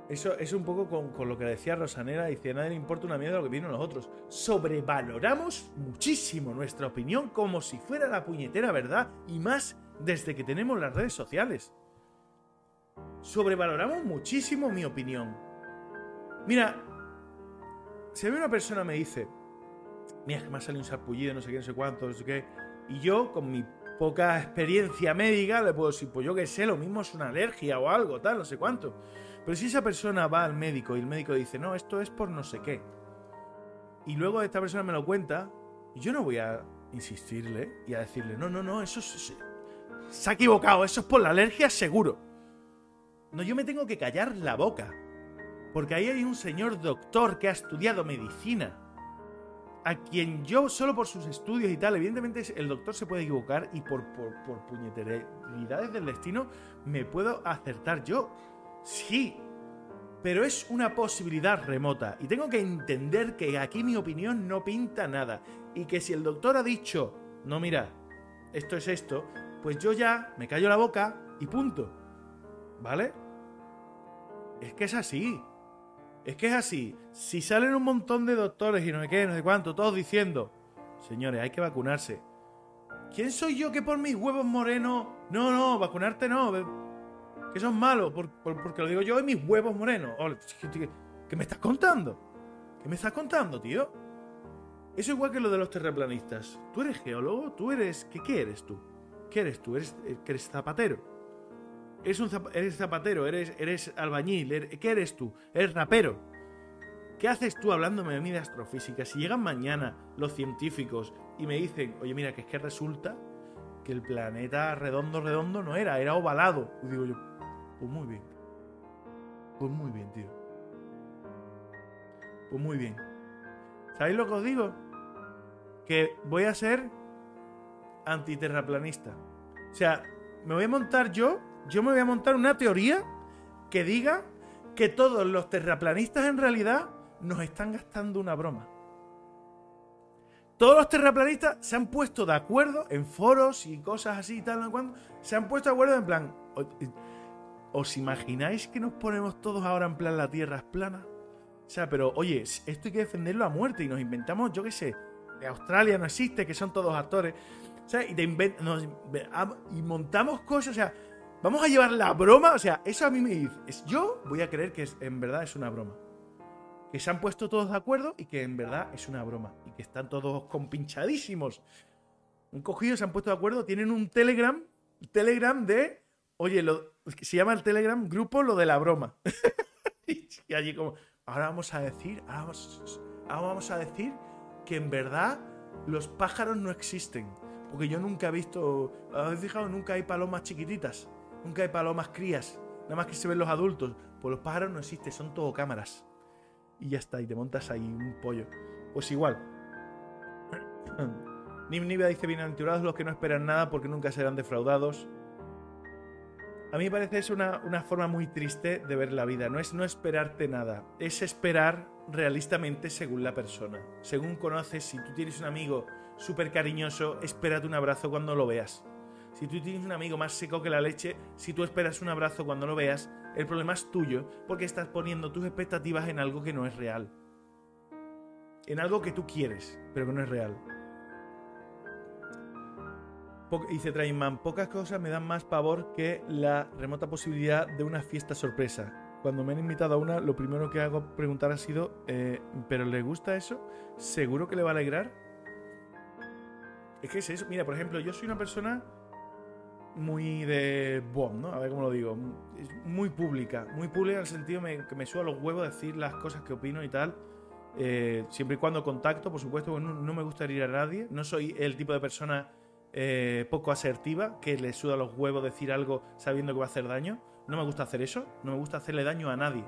A: eso es un poco con, lo que decía Rosanera, dice, nadie le importa una mierda lo que vienen los otros. Sobrevaloramos muchísimo nuestra opinión como si fuera la puñetera verdad y más desde que tenemos las redes sociales. Sobrevaloramos muchísimo mi opinión. Mira, si a mí una persona me dice, mira, que me ha salido un sarpullido, no sé qué, no sé cuánto, no sé qué, y yo, con mi poca experiencia médica, le puedo decir, pues yo qué sé, lo mismo es una alergia o algo, tal, no sé cuánto. Pero si esa persona va al médico y el médico dice, no, esto es por no sé qué, y luego esta persona me lo cuenta, yo no voy a insistirle y a decirle, no, no, no, eso se ha equivocado, eso es por la alergia seguro. No, yo me tengo que callar la boca. Porque ahí hay un señor doctor que ha estudiado medicina. A quien yo, solo por sus estudios y tal, evidentemente el doctor se puede equivocar y por, por, por puñeteridades del destino me puedo acertar yo. Sí, pero es una posibilidad remota y tengo que entender que aquí mi opinión no pinta nada y que si el doctor ha dicho, no mira, esto es esto, pues yo ya me callo la boca y punto. ¿Vale? Es que es así. Es que es así. Si salen un montón de doctores y no sé qué, no sé cuánto, todos diciendo, señores, hay que vacunarse. ¿Quién soy yo que por mis huevos morenos... No, no, vacunarte no que son malos, porque lo digo yo en mis huevos morenos. ¿Qué, me estás contando? ¿Qué me estás contando, tío? Eso igual que lo de los terraplanistas. Tú eres geólogo, tú eres... ¿Qué, eres tú? ¿Qué eres tú? ¿Eres, eh, eres zapatero? Eres, un eres zapatero, eres, eres albañil, ¿qué eres tú? Eres rapero. ¿Qué haces tú hablándome a mí de astrofísica? Si llegan mañana los científicos y me dicen, oye, mira, que es que resulta que el planeta redondo, redondo no era, era ovalado. Y digo yo, pues muy bien. Pues muy bien, tío. Pues muy bien. ¿Sabéis lo que os digo? Que voy a ser antiterraplanista. O sea, me voy a montar yo, yo me voy a montar una teoría que diga que todos los terraplanistas en realidad nos están gastando una broma. Todos los terraplanistas se han puesto de acuerdo en foros y cosas así y tal, cuando se han puesto de acuerdo en plan, ¿Os imagináis que nos ponemos todos ahora en plan la Tierra es plana? O sea, pero oye, esto hay que defenderlo a muerte y nos inventamos, yo qué sé, de Australia no existe, que son todos actores. O sea, y, montamos cosas, o sea, vamos a llevar la broma, o sea, eso a mí me dice, yo voy a creer que en verdad es una broma. Que se han puesto todos de acuerdo y que en verdad es una broma. Y que están todos compinchadísimos. Un cogido, se han puesto de acuerdo, tienen un Telegram, Telegram de oye, lo, se llama el Telegram grupo lo de la broma. y allí como, ahora vamos a decir, ahora vamos, a decir que en verdad los pájaros no existen. Porque yo nunca he visto, ¿habéis fijado? Nunca hay palomas chiquititas. Nunca hay palomas crías. Nada más que se ven los adultos. Pues los pájaros no existen, son todo cámaras. Y ya está, y te montas ahí un pollo. Pues igual. Nim dice bienaventurados los que no esperan nada porque nunca serán defraudados. A mí me parece es una, forma muy triste de ver la vida. No es no esperarte nada, es esperar realistamente según la persona. Según conoces, si tú tienes un amigo súper cariñoso, espérate un abrazo cuando lo veas. Si tú tienes un amigo más seco que la leche, si tú esperas un abrazo cuando lo veas, el problema es tuyo porque estás poniendo tus expectativas en algo que no es real. En algo que tú quieres, pero que no es real dice Trainman, pocas cosas me dan más pavor que la remota posibilidad de una fiesta sorpresa. Cuando me han invitado a una, lo primero que hago preguntar ha sido, eh, ¿pero le gusta eso? ¿Seguro que le va a alegrar? Es que es eso. Mira, por ejemplo, yo soy una persona muy de bomb, ¿no? A ver cómo lo digo. Muy pública. Muy pública en el sentido que me suba los huevos decir las cosas que opino y tal. Eh, siempre y cuando contacto, por supuesto, no, no me gusta herir a nadie. No soy el tipo de persona eh, poco asertiva, que le suda los huevos decir algo sabiendo que va a hacer daño. No me gusta hacer eso, no me gusta hacerle daño a nadie.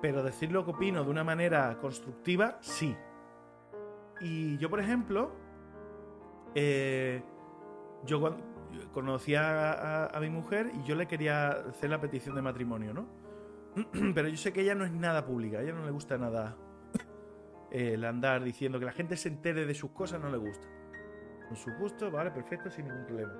A: Pero decir lo que opino de una manera constructiva, sí. Y yo, por ejemplo, eh, yo conocía a, mi mujer y yo le quería hacer la petición de matrimonio, ¿no? Pero yo sé que ella no es nada pública, ella no le gusta nada el andar diciendo que la gente se entere de sus cosas, no le gusta con su gusto, vale, perfecto, sin ningún problema.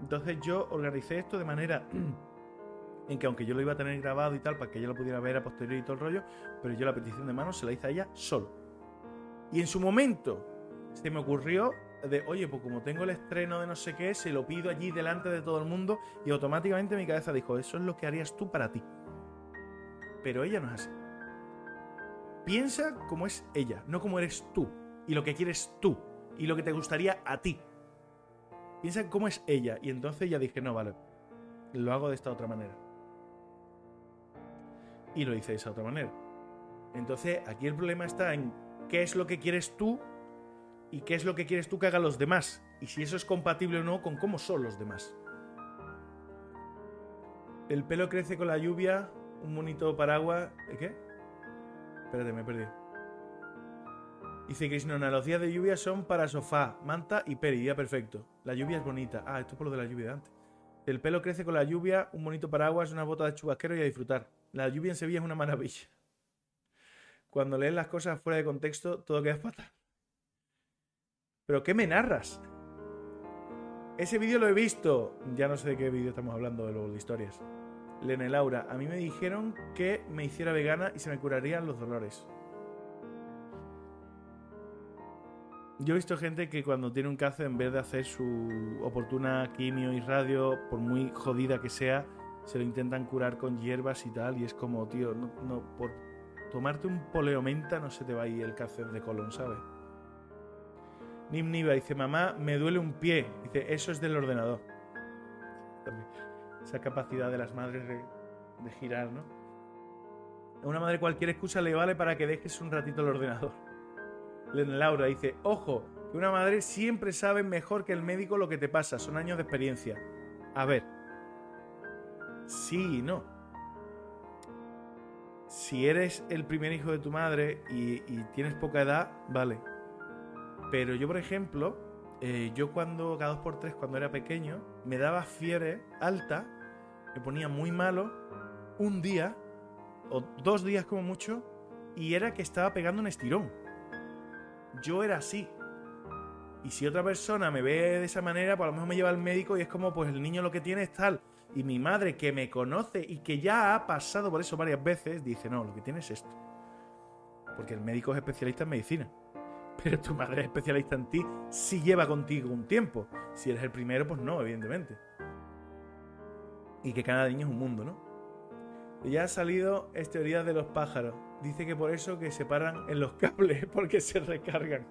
A: Entonces yo organicé esto de manera en que aunque yo lo iba a tener grabado y tal, para que ella lo pudiera ver a posteriori y todo el rollo, pero yo la petición de mano se la hice a ella solo. Y en su momento se me ocurrió de, oye, pues como tengo el estreno de no sé qué, se lo pido allí delante de todo el mundo y automáticamente mi cabeza dijo, eso es lo que harías tú para ti. Pero ella no es así. Piensa como es ella, no como eres tú y lo que quieres tú y lo que te gustaría a ti. Piensa cómo es ella y entonces ya dije, no, vale, lo hago de esta otra manera. Y lo hice de esa otra manera. Entonces aquí el problema está en qué es lo que quieres tú y qué es lo que quieres tú que hagan los demás. Y si eso es compatible o no con cómo son los demás. El pelo crece con la lluvia, un bonito paraguas. ¿Qué? Espérate, me he perdido. Dice Krishnona, los días de lluvia son para sofá, manta y peri, día perfecto. La lluvia es bonita. Ah, esto es por lo de la lluvia de antes. El pelo crece con la lluvia, un bonito paraguas, una bota de chubasquero y a disfrutar. La lluvia en Sevilla es una maravilla. Cuando lees las cosas fuera de contexto, todo queda fatal. ¿Pero qué me narras? Ese vídeo lo he visto. Ya no sé de qué vídeo estamos hablando, de luego de historias. Lene Laura, a mí me dijeron que me hiciera vegana y se me curarían los dolores. Yo he visto gente que cuando tiene un cáncer, en vez de hacer su oportuna quimio y radio, por muy jodida que sea, se lo intentan curar con hierbas y tal. Y es como, tío, no, por tomarte un poleomenta no se te va a ir el cáncer de colon, ¿sabes? Nim Niva dice, mamá, me duele un pie. Dice, eso es del ordenador. Esa capacidad de las madres de, girar, ¿no? A una madre cualquier excusa le vale para que dejes un ratito el ordenador. Laura dice, ojo, que una madre siempre sabe mejor que el médico lo que te pasa, son años de experiencia. A ver, sí y no. Si eres el primer hijo de tu madre y, tienes poca edad, vale, pero yo, por ejemplo, eh, yo cuando, cada dos por tres, cuando era pequeño, me daba fiebre alta, me ponía muy malo, un día, o dos días como mucho, y era que estaba pegando un estirón. Yo era así. Y si otra persona me ve de esa manera, pues a lo mejor me lleva al médico y es como, pues el niño lo que tiene es tal. Y mi madre, que me conoce y que ya ha pasado por eso varias veces, dice, no, lo que tiene es esto. Porque el médico es especialista en medicina pero tu madre es especialista en ti si lleva contigo un tiempo. Si eres el primero, pues no, evidentemente. Y que cada niño es un mundo, ¿no? ya ha salido es teoría de los pájaros. Dice que por eso que se paran en los cables, porque se recargan.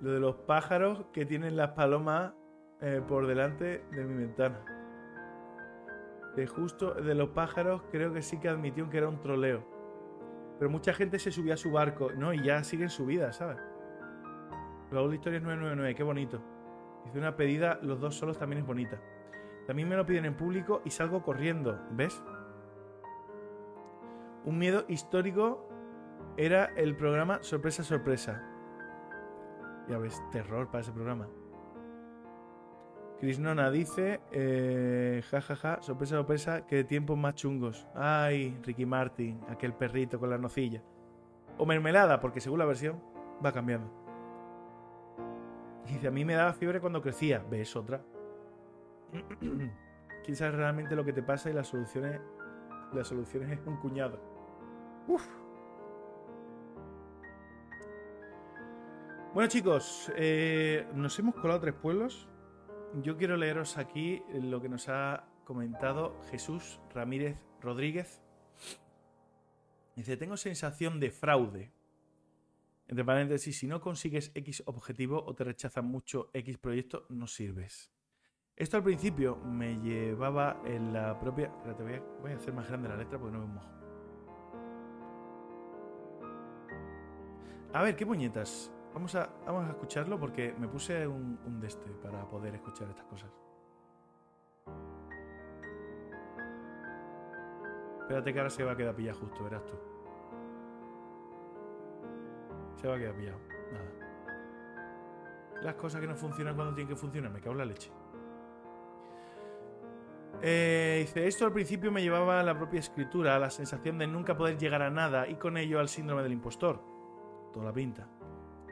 A: Lo de los pájaros que tienen las palomas eh, por delante de mi ventana. De justo de los pájaros creo que sí que admitió que era un troleo. Pero mucha gente se subía a su barco, ¿no? Y ya siguen su vida, ¿sabes? Luego la historia es 999, qué bonito. Dice una pedida, los dos solos también es bonita. También me lo piden en público y salgo corriendo, ¿ves? Un miedo histórico era el programa Sorpresa Sorpresa. Ya ves, terror para ese programa. Krishnona dice, eh, ja, ja, ja, sorpresa, sorpresa, que de tiempos más chungos. Ay, Ricky Martin, aquel perrito con la nocilla. O mermelada, porque según la versión va cambiando. dice, a mí me daba fiebre cuando crecía. ¿Ves otra? ¿Quién sabe realmente lo que te pasa y las soluciones, las soluciones es un cuñado? Uf. Bueno chicos, eh, nos hemos colado tres pueblos yo quiero leeros aquí lo que nos ha comentado Jesús Ramírez Rodríguez. Dice, tengo sensación de fraude. Entre paréntesis, si no consigues X objetivo o te rechazan mucho X proyecto, no sirves. Esto al principio me llevaba en la propia... Espérate, voy a, hacer más grande la letra porque no me mojo. A ver, ¿qué puñetas? Vamos a, vamos a escucharlo porque me puse un, un de este para poder escuchar estas cosas. Espérate que ahora se va a quedar pillado justo, verás tú. Se va a quedar pillado. Nada. Las cosas que no funcionan cuando tienen que funcionar, me cago en la leche. Eh, dice, esto al principio me llevaba a la propia escritura, a la sensación de nunca poder llegar a nada y con ello al síndrome del impostor. Toda la pinta.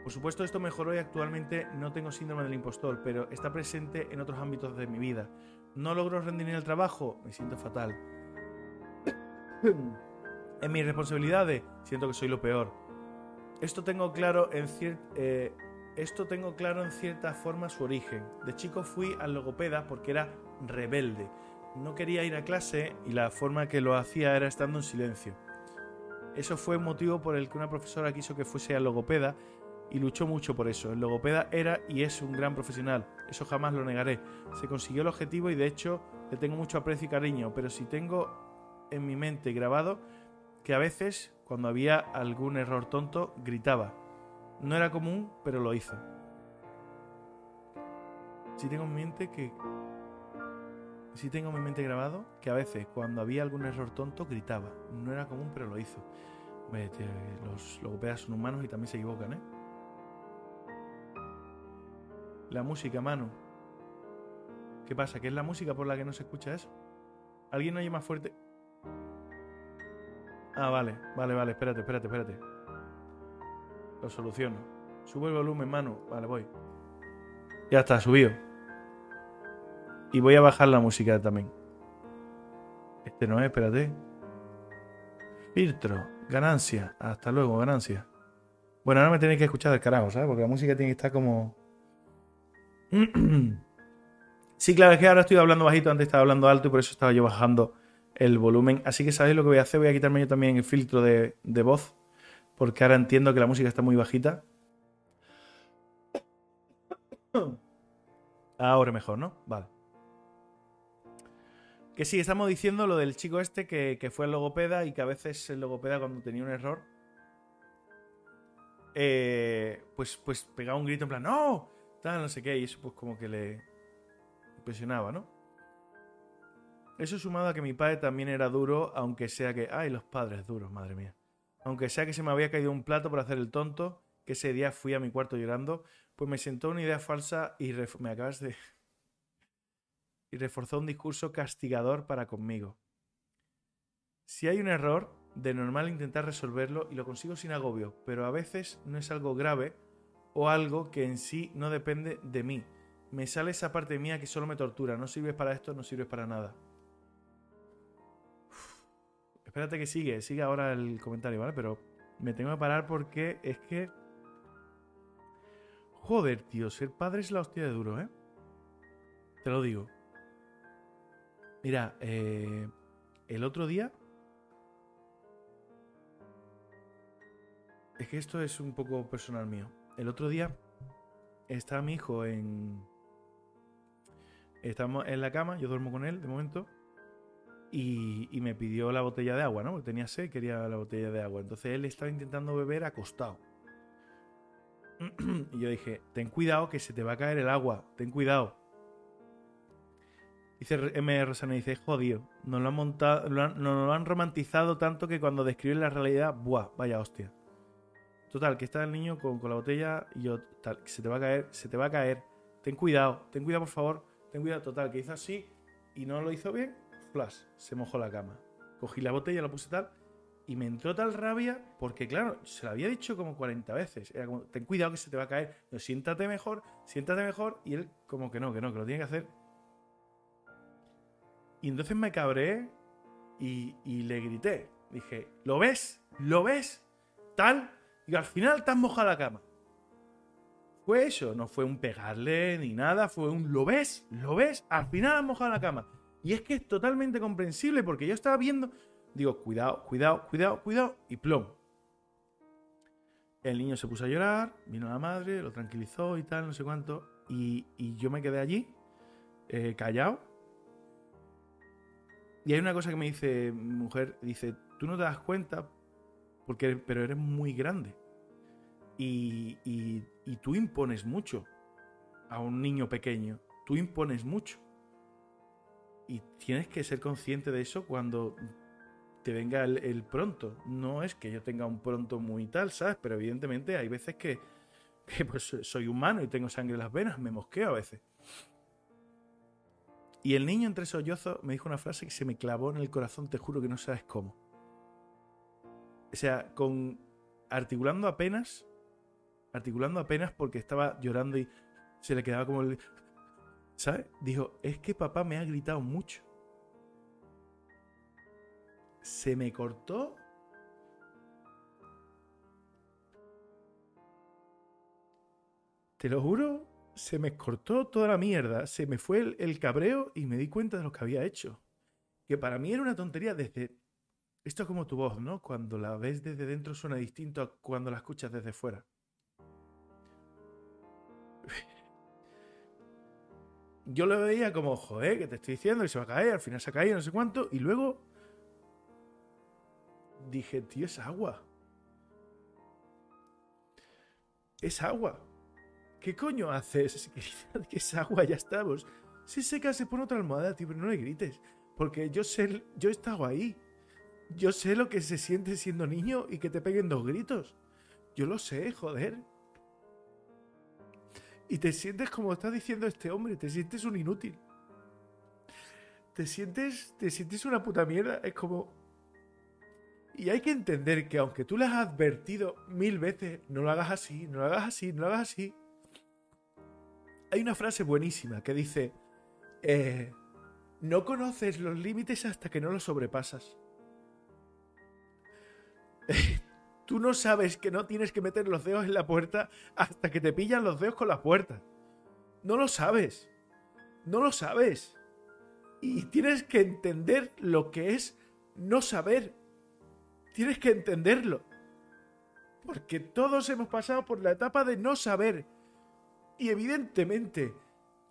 A: Por supuesto esto mejoró y actualmente no tengo síndrome del impostor, pero está presente en otros ámbitos de mi vida. No logro rendir en el trabajo, me siento fatal. en mis responsabilidades, siento que soy lo peor. Esto tengo claro en, eh, esto tengo claro en cierta forma su origen. De chico fui al logopeda porque era rebelde. No quería ir a clase y la forma que lo hacía era estando en silencio. Eso fue motivo por el que una profesora quiso que fuese al logopeda y luchó mucho por eso. El logopeda era y es un gran profesional, eso jamás lo negaré. Se consiguió el objetivo y de hecho le tengo mucho aprecio y cariño, pero si tengo en mi mente grabado que a veces, cuando había algún error tonto, gritaba. No era común, pero lo hizo. Si tengo en mente que. Si tengo en mi mente grabado que a veces, cuando había algún error tonto, gritaba. No era común, pero lo hizo. Los logopedas son humanos y también se equivocan, ¿eh? La música, mano. ¿Qué pasa? ¿Qué es la música por la que no se escucha eso? ¿Alguien oye más fuerte? Ah, vale, vale, vale, espérate, espérate, espérate. Lo soluciono. Subo el volumen, mano. Vale, voy. Ya está, subido. Y voy a bajar la música también. Este no es, espérate. Filtro, ganancia. Hasta luego, ganancia. Bueno, ahora me tenéis que escuchar del carajo, ¿sabes? Porque la música tiene que estar como. sí, claro, es que ahora estoy hablando bajito, antes estaba hablando alto y por eso estaba yo bajando el volumen. Así que sabéis lo que voy a hacer, voy a quitarme yo también el filtro de, de voz, porque ahora entiendo que la música está muy bajita. Ahora mejor, ¿no? Vale. Que sí, estamos diciendo lo del chico este que, que fue el logopeda y que a veces el logopeda cuando tenía un error, eh, pues, pues pegaba un grito en plan, ¡No! no sé qué, y eso pues como que le impresionaba, ¿no? Eso sumado a que mi padre también era duro, aunque sea que... ¡Ay, los padres duros, madre mía! Aunque sea que se me había caído un plato por hacer el tonto, que ese día fui a mi cuarto llorando, pues me sentó una idea falsa y me acabas de... y reforzó un discurso castigador para conmigo. Si hay un error, de normal intentar resolverlo y lo consigo sin agobio, pero a veces no es algo grave o algo que en sí no depende de mí. Me sale esa parte mía que solo me tortura. No sirves para esto, no sirves para nada. Espérate que sigue, sigue ahora el comentario, ¿vale? Pero me tengo que parar porque es que... Joder, tío, ser padre es la hostia de duro, ¿eh? Te lo digo. Mira, eh, el otro día... Es que esto es un poco personal mío el otro día estaba mi hijo en. Estamos en la cama, yo duermo con él de momento. Y, me pidió la botella de agua, ¿no? Porque tenía sed, quería la botella de agua. Entonces él estaba intentando beber acostado. y yo dije, ten cuidado que se te va a caer el agua, ten cuidado. Dice M. Rosana, dice, jodido, nos lo han montado, nos lo han romantizado tanto que cuando describen la realidad, ¡buah! Vaya hostia. Total, que está el niño con, la botella y yo, tal, se te va a caer, se te va a caer. Ten cuidado, ten cuidado por favor, ten cuidado. Total, que hizo así y no lo hizo bien, flash, se mojó la cama. Cogí la botella, la puse tal y me entró tal rabia porque, claro, se lo había dicho como 40 veces. Era como, ten cuidado que se te va a caer. No, siéntate mejor, siéntate mejor. Y él, como que no, que no, que lo tiene que hacer. Y entonces me cabré y, y le grité. Dije, ¿lo ves? ¿Lo ves? Tal y al final te has mojado la cama. Fue eso, no fue un pegarle ni nada, fue un ¿lo ves? ¿Lo ves? Al final has mojado la cama. Y es que es totalmente comprensible porque yo estaba viendo, digo, cuidado, cuidado, cuidado, cuidado, y plom. El niño se puso a llorar, vino la madre, lo tranquilizó y tal, no sé cuánto. Y, yo me quedé allí, eh, callado. Y hay una cosa que me dice mi mujer, dice, tú no te das cuenta porque, pero eres muy grande. Y, y, tú impones mucho a un niño pequeño. Tú impones mucho. Y tienes que ser consciente de eso cuando te venga el, pronto. No es que yo tenga un pronto muy tal, ¿sabes? Pero evidentemente hay veces que, que pues, soy humano y tengo sangre en las venas, me mosqueo a veces. Y el niño entre sollozos me dijo una frase que se me clavó en el corazón, te juro que no sabes cómo. O sea, con articulando apenas, articulando apenas porque estaba llorando y se le quedaba como el... ¿Sabes? Dijo, es que papá me ha gritado mucho. Se me cortó te lo juro, se me cortó toda la mierda, se me fue el, el cabreo y me di cuenta de lo que había hecho. Que para mí era una tontería desde... Esto es como tu voz, ¿no? Cuando la ves desde dentro suena distinto a cuando la escuchas desde fuera. Yo lo veía como, joder, que te estoy diciendo que se va a caer, al final se ha caído, no sé cuánto, y luego dije, tío, es agua. Es agua. ¿Qué coño haces? Que es agua, ya estamos. Si seca, se pone otra almohada, tío, pero no le grites. Porque yo sé, yo he estado ahí. Yo sé lo que se siente siendo niño y que te peguen dos gritos. Yo lo sé, joder. Y te sientes como está diciendo este hombre, te sientes un inútil. Te sientes, te sientes una puta mierda. Es como, y hay que entender que aunque tú le has advertido mil veces, no lo hagas así, no lo hagas así, no lo hagas así. Hay una frase buenísima que dice, eh, no conoces los límites hasta que no los sobrepasas. tú no sabes que no tienes que meter los dedos en la puerta hasta que te pillan los dedos con la puerta. No lo sabes. No lo sabes. Y tienes que entender lo que es no saber Tienes que entenderlo. Porque todos hemos pasado por la etapa de no saber. Y evidentemente,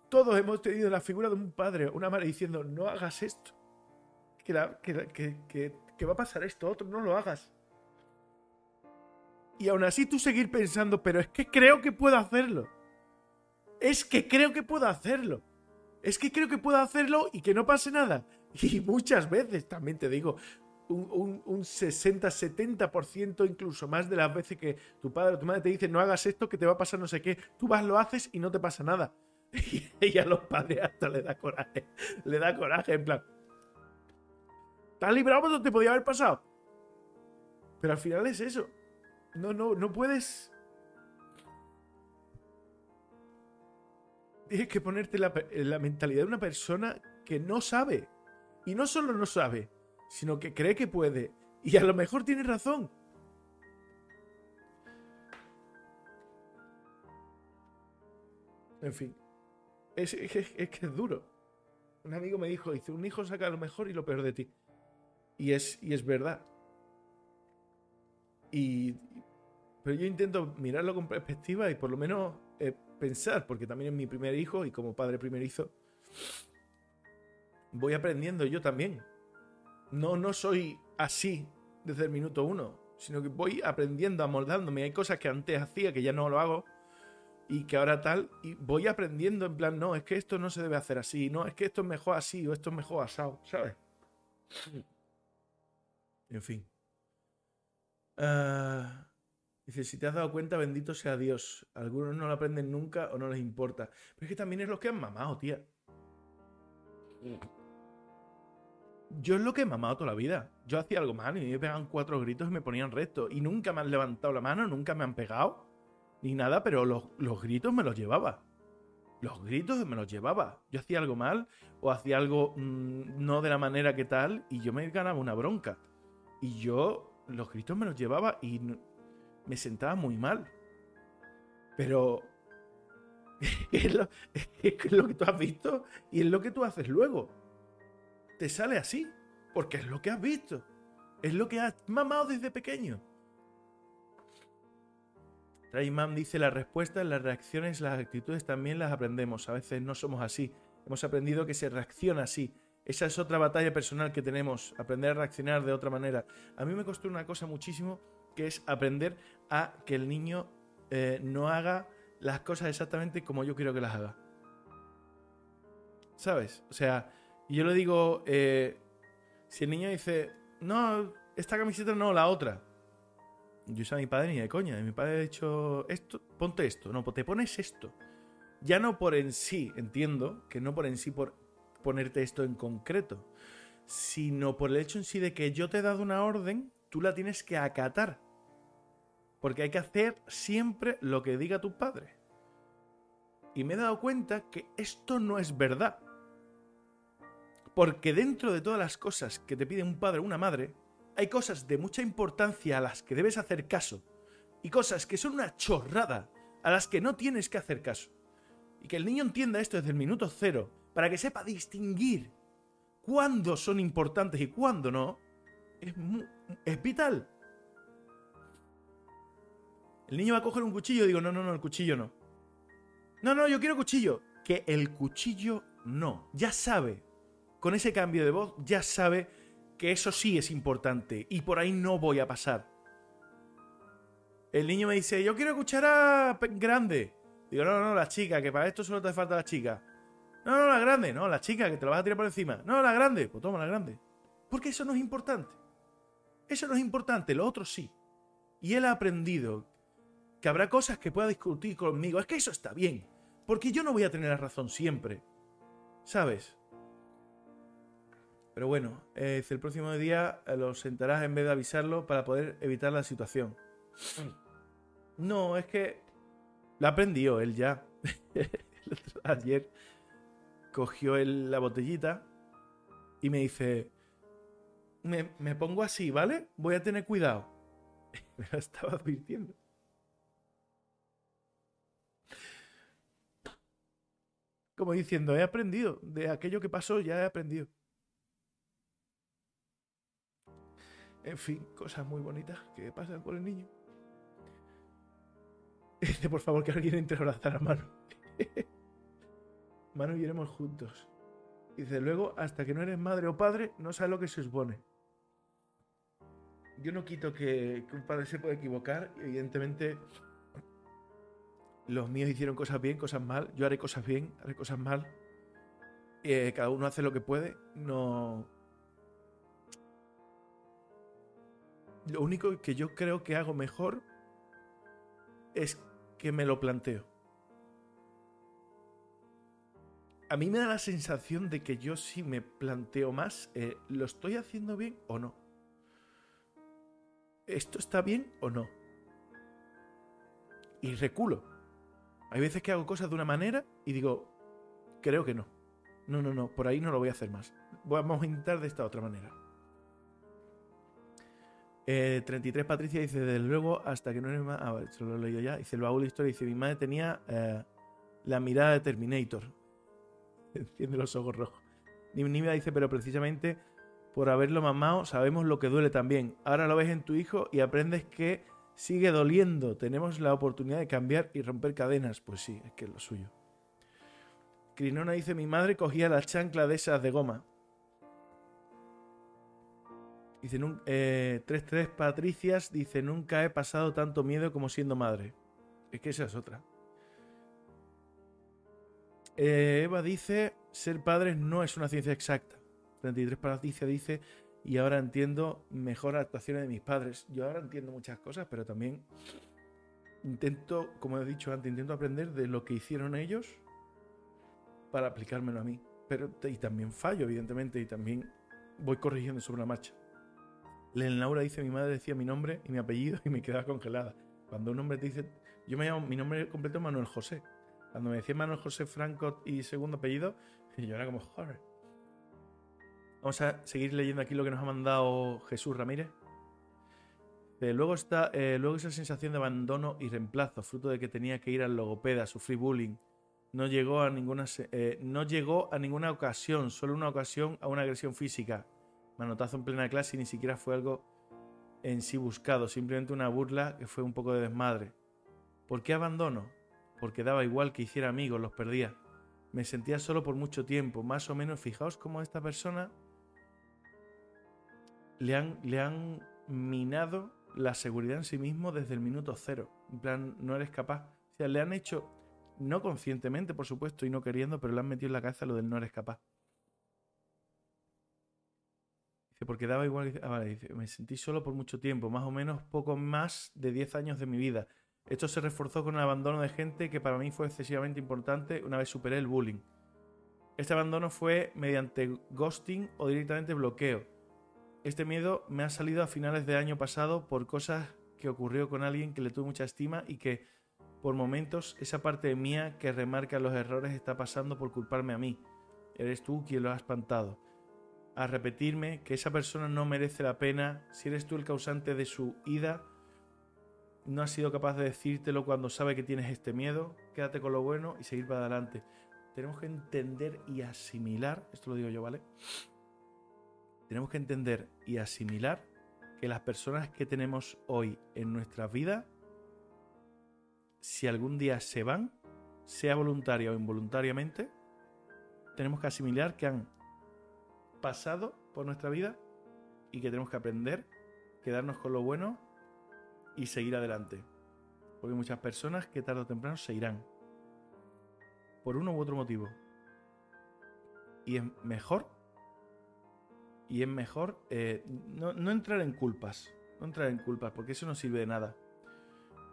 A: todos hemos tenido la figura de un padre o una madre diciendo, no hagas esto. Que, va a pasar esto, otro, no lo hagas. Y aún así tú seguir pensando, pero es que creo que puedo hacerlo. Es que creo que puedo hacerlo. Es que creo que puedo hacerlo y que no pase nada. Y muchas veces, también te digo, un, un, 60-70% incluso más de las veces que tu padre o tu madre te dice no hagas esto que te va a pasar no sé qué, tú vas, lo haces y no te pasa nada. Y a los padres hasta le da coraje, le da coraje, en plan, ¿estás librado no te podía haber pasado? Pero al final es eso. No, no, no puedes... Tienes que ponerte la, la mentalidad de una persona que no sabe. Y no solo no sabe, sino que cree que puede. Y a lo mejor tiene razón. En fin. Es, que es duro. Un amigo me dijo, dice, un hijo saca lo mejor y lo peor de ti. Y es, y es verdad. Y, pero yo intento mirarlo con perspectiva y por lo menos eh, pensar, porque también es mi primer hijo y como padre primerizo, voy aprendiendo yo también no, no soy así desde el minuto uno, sino que voy aprendiendo, amoldándome. Hay cosas que antes hacía que ya no lo hago y que ahora tal, y voy aprendiendo en plan, no, es que esto no se debe hacer así, no, es que esto es mejor así o esto es mejor asado, ¿sabes? En fin. Ah, dice, si te has dado cuenta, bendito sea Dios. Algunos no lo aprenden nunca o no les importa. Pero es que también es lo que han mamado, tía. Yo es lo que he mamado toda la vida. Yo hacía algo mal y me pegaban cuatro gritos y me ponían recto. Y nunca me han levantado la mano, nunca me han pegado. Ni nada, pero los, gritos me los llevaba. Los gritos me los llevaba. Yo hacía algo mal o hacía algo mm, no de la manera que tal y yo me ganaba una bronca. Y yo los gritos me los llevaba y me sentaba muy mal. Pero es lo, es lo que tú has visto y es lo que tú haces luego te sale así, porque es lo que has visto, es lo que has mamado desde pequeño. Rayman dice, la respuesta, las reacciones, las actitudes también las aprendemos. A veces no somos así. Hemos aprendido que se reacciona así. Esa es otra batalla personal que tenemos, aprender a reaccionar de otra manera. A mí me costó una cosa muchísimo, que es aprender a que el niño eh, no haga las cosas exactamente como yo quiero que las haga. ¿Sabes? O sea, y yo le digo, eh, si el niño dice, no, esta camiseta no, la otra. Yo sé a mi padre ni de coña. Mi padre ha dicho, esto, ponte esto. No, te pones esto. Ya no por en sí, entiendo, que no por en sí por ponerte esto en concreto, sino por el hecho en sí de que yo te he dado una orden, tú la tienes que acatar. Porque hay que hacer siempre lo que diga tu padre. Y me he dado cuenta que esto no es verdad. Porque dentro de todas las cosas que te pide un padre o una madre, hay cosas de mucha importancia a las que debes hacer caso y cosas que son una chorrada a las que no tienes que hacer caso. Y que el niño entienda esto desde el minuto cero, para que sepa distinguir cuándo son importantes y cuándo no, es, es vital. El niño va a coger un cuchillo y digo, no, no, no, el cuchillo no. No, no, yo quiero cuchillo. Que el cuchillo no. Ya sabe, con ese cambio de voz, ya sabe que eso sí es importante y por ahí no voy a pasar. El niño me dice, yo quiero cuchara grande. Digo, no, no, la chica, que para esto solo te falta la chica. No, no, la grande, no, la chica, que te la vas a tirar por encima. No, la grande, pues toma la grande. Porque eso no es importante. Eso no es importante, lo otro sí. Y él ha aprendido que habrá cosas que pueda discutir conmigo. Es que eso está bien, porque yo no voy a tener la razón siempre. ¿Sabes? Pero bueno, eh, el próximo día eh, lo sentarás en vez de avisarlo para poder evitar la situación. No, es que lo aprendió él ya. Ayer cogió la botellita y me dice, me, me, pongo así, ¿vale? Voy a tener cuidado. me lo estaba advirtiendo. Como diciendo, he aprendido. De aquello que pasó ya he aprendido. En fin, cosas muy bonitas que pasan con el niño. Dice, por favor, que alguien entre a abrazar a Manu. Manu iremos juntos. Dice, luego, hasta que no eres madre o padre, no sabes lo que se supone. Yo no quito que, que un padre se pueda equivocar. Evidentemente, los míos hicieron cosas bien, cosas mal. Yo haré cosas bien, haré cosas mal. Eh, cada uno hace lo que puede. No. Lo único que yo creo que hago mejor es que me lo planteo. A mí me da la sensación de que yo sí me planteo más, eh, ¿lo estoy haciendo bien o no? ¿Esto está bien o no? Y reculo. Hay veces que hago cosas de una manera y digo, creo que no. No, no, no, por ahí no lo voy a hacer más. Vamos a intentar de esta otra manera. 33 eh, Patricia dice, desde luego, hasta que no eres más... Ah, vale, lo he leído ya. Dice, el baúl historia dice, mi madre tenía eh, la mirada de Terminator. Enciende los ojos rojos. Nimia dice, pero precisamente por haberlo mamado sabemos lo que duele también. Ahora lo ves en tu hijo y aprendes que sigue doliendo. Tenemos la oportunidad de cambiar y romper cadenas. Pues sí, es que es lo suyo. Crinona dice, mi madre cogía la chancla de esas de goma. Dice, 3-3 eh, Patricias dice, nunca he pasado tanto miedo como siendo madre. Es que esa es otra. Eh, Eva dice, ser padre no es una ciencia exacta. 33 Patricia dice, y ahora entiendo mejor actuaciones de mis padres. Yo ahora entiendo muchas cosas, pero también intento, como he dicho antes, intento aprender de lo que hicieron ellos para aplicármelo a mí. Pero, y también fallo, evidentemente, y también voy corrigiendo sobre la marcha. Len Laura dice, mi madre decía mi nombre y mi apellido y me quedaba congelada. Cuando un hombre te dice, yo me llamo, mi nombre completo es Manuel José. Cuando me decía Manuel José Franco y segundo apellido, yo era como, joder, Vamos a seguir leyendo aquí lo que nos ha mandado Jesús Ramírez. Eh, luego está eh, luego esa sensación de abandono y reemplazo, fruto de que tenía que ir al logopeda, sufrir bullying. No llegó a ninguna eh, no llegó a ninguna ocasión, solo una ocasión a una agresión física. Manotazo en plena clase y ni siquiera fue algo en sí buscado, simplemente una burla que fue un poco de desmadre. ¿Por qué abandono? Porque daba igual que hiciera amigos, los perdía. Me sentía solo por mucho tiempo, más o menos. Fijaos cómo esta persona le han, le han minado la seguridad en sí mismo desde el minuto cero. En plan, no eres capaz. O sea, le han hecho, no conscientemente, por supuesto, y no queriendo, pero le han metido en la cabeza lo del no eres capaz. Dice, porque daba igual. Ah, vale, dice, me sentí solo por mucho tiempo, más o menos poco más de 10 años de mi vida. Esto se reforzó con el abandono de gente que para mí fue excesivamente importante una vez superé el bullying. Este abandono fue mediante ghosting o directamente bloqueo este miedo me ha salido a finales de año pasado por cosas que ocurrió con alguien que le tuve mucha estima y que por momentos esa parte mía que remarca los errores está pasando por culparme a mí. Eres tú quien lo ha espantado. A repetirme que esa persona no merece la pena, si eres tú el causante de su ida, no ha sido capaz de decírtelo cuando sabe que tienes este miedo, quédate con lo bueno y seguir para adelante. Tenemos que entender y asimilar, esto lo digo yo, ¿vale? Tenemos que entender y asimilar que las personas que tenemos hoy en nuestras vidas, si algún día se van, sea voluntaria o involuntariamente, tenemos que asimilar que han pasado por nuestra vida y que tenemos que aprender, quedarnos con lo bueno y seguir adelante. Porque muchas personas que tarde o temprano se irán. Por uno u otro motivo. Y es mejor. Y es mejor eh, no, entrar en culpas. No entrar en culpas, porque eso no sirve de nada.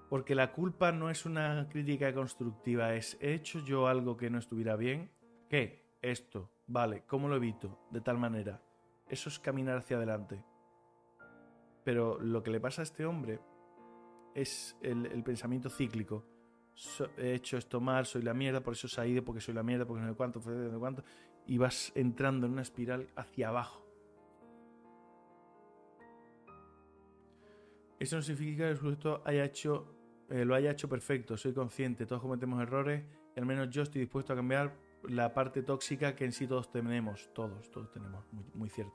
A: Porque la culpa no es una crítica constructiva, es ¿he hecho yo algo que no estuviera bien? ¿Qué? Esto. Vale, ¿cómo lo evito? De tal manera. Eso es caminar hacia adelante. Pero lo que le pasa a este hombre es el, pensamiento cíclico. he hecho esto mal, soy la mierda, por eso se ha ido, porque soy la mierda, porque no sé cuánto, no sé cuánto. Y vas entrando en una espiral hacia abajo. Eso no significa que el sujeto haya hecho, eh, lo haya hecho perfecto. Soy consciente, todos cometemos errores y al menos yo estoy dispuesto a cambiar la parte tóxica que en sí todos tenemos. Todos, todos tenemos. Muy, cierto.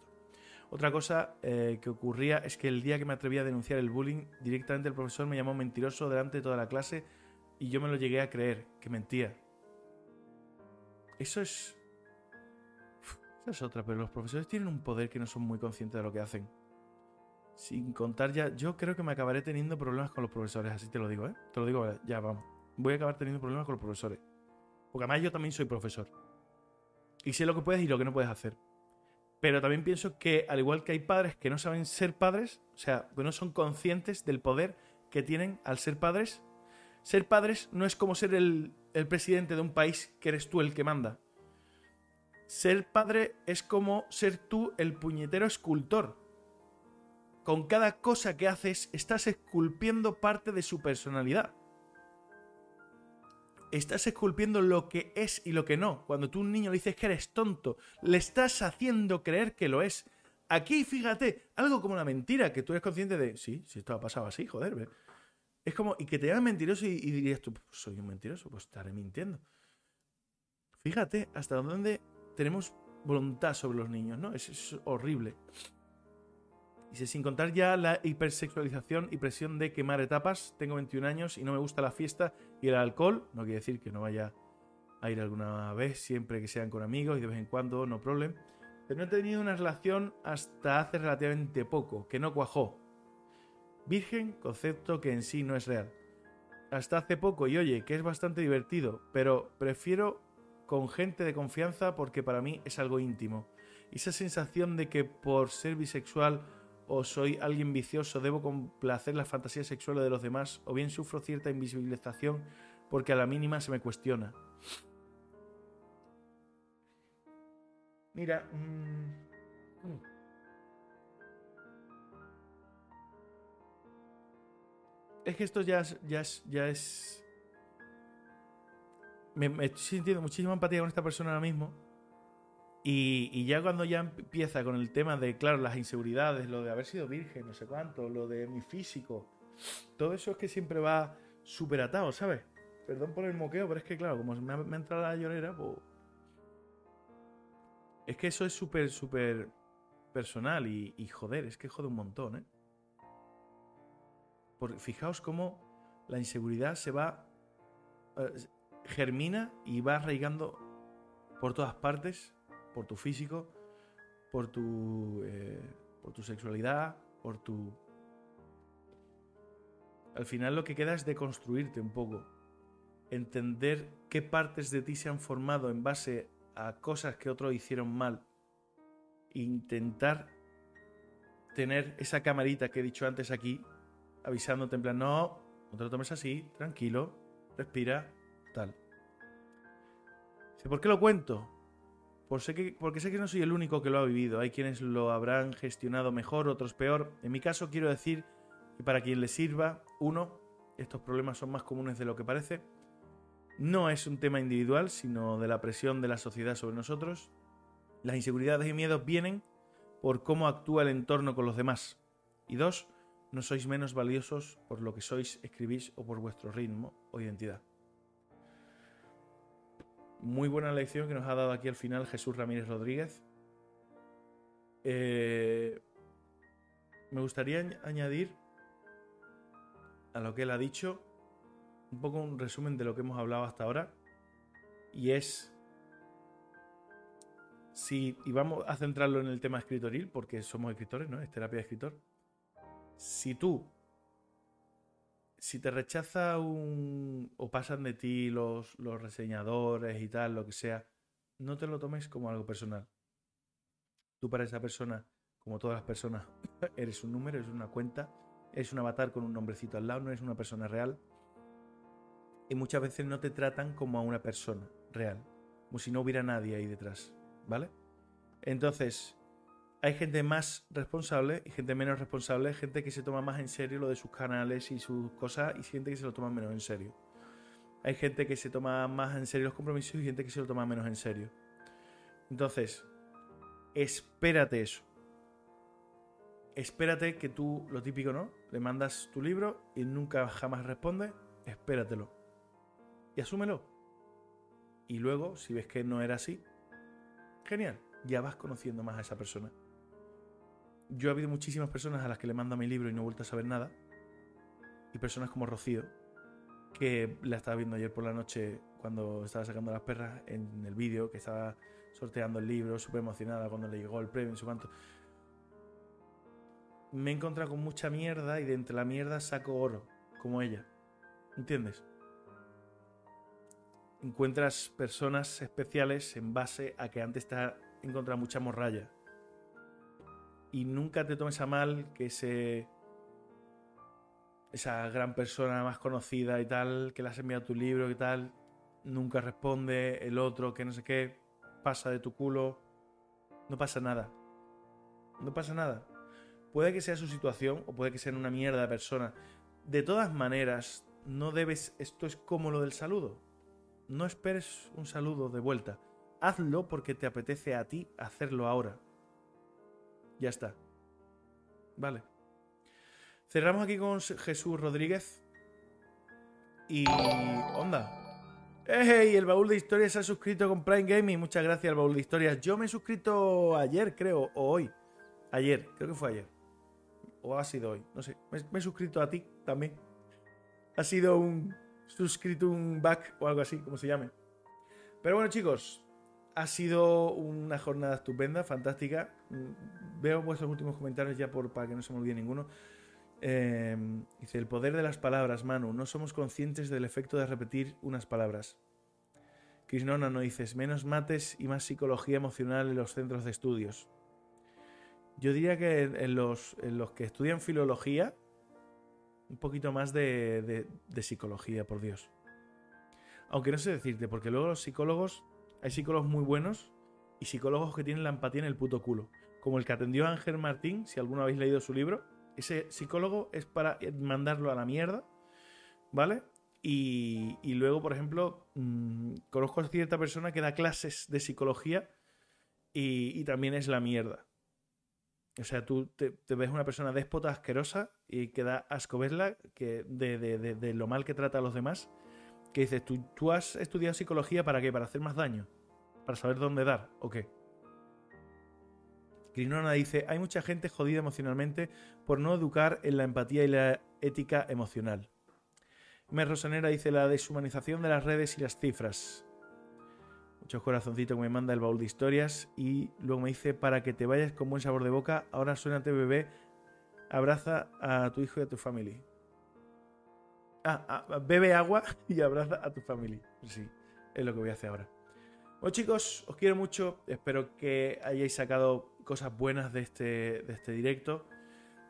A: Otra cosa eh, que ocurría es que el día que me atreví a denunciar el bullying, directamente el profesor me llamó mentiroso delante de toda la clase y yo me lo llegué a creer, que mentía. Eso es... Esa es otra, pero los profesores tienen un poder que no son muy conscientes de lo que hacen. Sin contar ya, yo creo que me acabaré teniendo problemas con los profesores, así te lo digo, ¿eh? Te lo digo, ya vamos. Voy a acabar teniendo problemas con los profesores. Porque además yo también soy profesor. Y sé lo que puedes y lo que no puedes hacer. Pero también pienso que, al igual que hay padres que no saben ser padres, o sea, que no son conscientes del poder que tienen al ser padres, ser padres no es como ser el, el presidente de un país que eres tú el que manda. Ser padre es como ser tú el puñetero escultor con cada cosa que haces estás esculpiendo parte de su personalidad. Estás esculpiendo lo que es y lo que no. Cuando tú a un niño le dices que eres tonto, le estás haciendo creer que lo es. Aquí, fíjate, algo como la mentira, que tú eres consciente de, sí, si esto ha pasado así, joder. Es como, y que te llaman mentiroso y, dirías tú, pues soy un mentiroso, pues estaré mintiendo. Fíjate hasta dónde tenemos voluntad sobre los niños, ¿no? es horrible. Dice, sin contar ya la hipersexualización y presión de quemar etapas, tengo 21 años y no me gusta la fiesta y el alcohol, no quiere decir que no vaya a ir alguna vez, siempre que sean con amigos y de vez en cuando, no problem. Pero no he tenido una relación hasta hace relativamente poco, que no cuajó. Virgen, concepto que en sí no es real. Hasta hace poco, y oye, que es bastante divertido, pero prefiero con gente de confianza porque para mí es algo íntimo. esa sensación de que por ser bisexual o soy alguien vicioso, debo complacer las fantasías sexuales de los demás, o bien sufro cierta invisibilización porque a la mínima se me cuestiona. Mira, mm, es que esto ya es, ya es, ya es... Me, me estoy sintiendo muchísima empatía con esta persona ahora mismo y, ya cuando ya empieza con el tema de, claro, las inseguridades, lo de haber sido virgen, no sé cuánto, lo de mi físico, todo eso es que siempre va súper atado, ¿sabes? Perdón por el moqueo, pero es que, claro, como me ha, entrado la llorera, pues. Es que eso es súper, súper personal y, joder, es que jode un montón, ¿eh? Porque fijaos cómo la inseguridad se va. Eh, germina y va arraigando por todas partes por tu físico, por tu, eh, por tu sexualidad, por tu... Al final lo que queda es deconstruirte un poco, entender qué partes de ti se han formado en base a cosas que otros hicieron mal, intentar tener esa camarita que he dicho antes aquí, avisándote en plan, no, no te lo tomes así, tranquilo, respira, tal. ¿Por qué lo cuento? Porque sé que no soy el único que lo ha vivido. Hay quienes lo habrán gestionado mejor, otros peor. En mi caso quiero decir que para quien le sirva, uno, estos problemas son más comunes de lo que parece. No es un tema individual, sino de la presión de la sociedad sobre nosotros. Las inseguridades y miedos vienen por cómo actúa el entorno con los demás. Y dos, No sois menos valiosos por lo que sois, escribís o por vuestro ritmo o identidad. Muy buena lección que nos ha dado aquí al final Jesús Ramírez Rodríguez. Eh, me gustaría añadir a lo que él ha dicho un poco un resumen de lo que hemos hablado hasta ahora. Y es si, y vamos a centrarlo en el tema escritoril, porque somos escritores, ¿no? Es terapia de escritor. Si tú, si te rechaza un. o pasan de ti los, los reseñadores y tal, lo que sea, no te lo tomes como algo personal. Tú para esa persona, como todas las personas, eres un número, eres una cuenta, eres un avatar con un nombrecito al lado, no eres una persona real. Y muchas veces no te tratan como a una persona real, como si no hubiera nadie ahí detrás. ¿vale? Entonces, hay gente más responsable y gente menos responsable, gente que se toma más en serio lo de sus canales y sus cosas y gente que se lo toma menos en serio. Hay gente que se toma más en serio los compromisos y gente que se lo toma menos en serio. Entonces, espérate eso. Espérate que tú, lo típico, ¿no? Le mandas tu libro y nunca jamás responde, espératelo. Y asúmelo. Y luego, si ves que no era así, Genial, ya vas conociendo más a esa persona. Yo he habido muchísimas personas a las que le mando mi libro y no he vuelto a saber nada. Y personas como Rocío, que la estaba viendo ayer por la noche cuando estaba sacando las perras en el vídeo, que estaba sorteando el libro, súper emocionada cuando le llegó el premio, su cuanto. Me he encontrado con mucha mierda y de entre la mierda saco oro, como ella. ¿Entiendes? encuentras personas especiales en base a que antes te ha encontrado mucha morralla. Y nunca te tomes a mal que ese. Esa gran persona más conocida y tal, que le has enviado tu libro y tal, nunca responde, el otro que no sé qué, pasa de tu culo. No pasa nada. No pasa nada. Puede que sea su situación o puede que sea una mierda de persona. De todas maneras, no debes. Esto es como lo del saludo no esperes un saludo de vuelta. Hazlo porque te apetece a ti hacerlo ahora. Ya está. Vale. Cerramos aquí con Jesús Rodríguez. Y... Onda. ¡Hey! El baúl de historias se ha suscrito con Prime Gaming. Muchas gracias al baúl de historias. Yo me he suscrito ayer, creo, o hoy. Ayer, creo que fue ayer. O ha sido hoy, no sé. me he suscrito a ti también. Ha sido un, suscrito un back o algo así, como se llame. Pero bueno, chicos, ha sido una jornada estupenda, fantástica. Mm, veo vuestros últimos comentarios ya para que no se me olvide ninguno. Em, dice, el poder de las palabras, Manu. No somos conscientes del efecto de repetir unas palabras. Krishnona no dices, menos mates y más psicología emocional en los centros de estudios. Yo diría que en los que estudian filología, un poquito más de, psicología, por Dios. Aunque no sé decirte, porque luego los psicólogos, hay psicólogos muy buenos y psicólogos que tienen la empatía en el puto culo. Como el que atendió a Ángel Martín, si alguno habéis leído su libro, ese psicólogo es para mandarlo a la mierda, ¿vale? Y, luego, por ejemplo, mm, conozco a cierta persona que da clases de psicología y también es la mierda. O sea, tú te, ves una persona déspota, asquerosa y que da asco verla que de, lo mal que trata a los demás. Que dices, ¿tú, ¿tú has estudiado psicología para qué? ¿Para hacer más daño? ¿Para saber dónde dar? ¿O qué? Crinona dice, hay mucha gente jodida emocionalmente por no educar en la empatía y la ética emocional. Mer Rosanera dice la deshumanización de las redes y las cifras. Muchos corazoncitos que me manda el baúl de historias. Y luego me dice, para que te vayas con buen sabor de boca, ahora suénate bebé, abraza a tu hijo y a tu familia. Ah, bebe agua y abraza a tu familia. Sí, es lo que voy a hacer ahora. Bueno chicos, os quiero mucho. Espero que hayáis sacado cosas buenas de este, de este directo.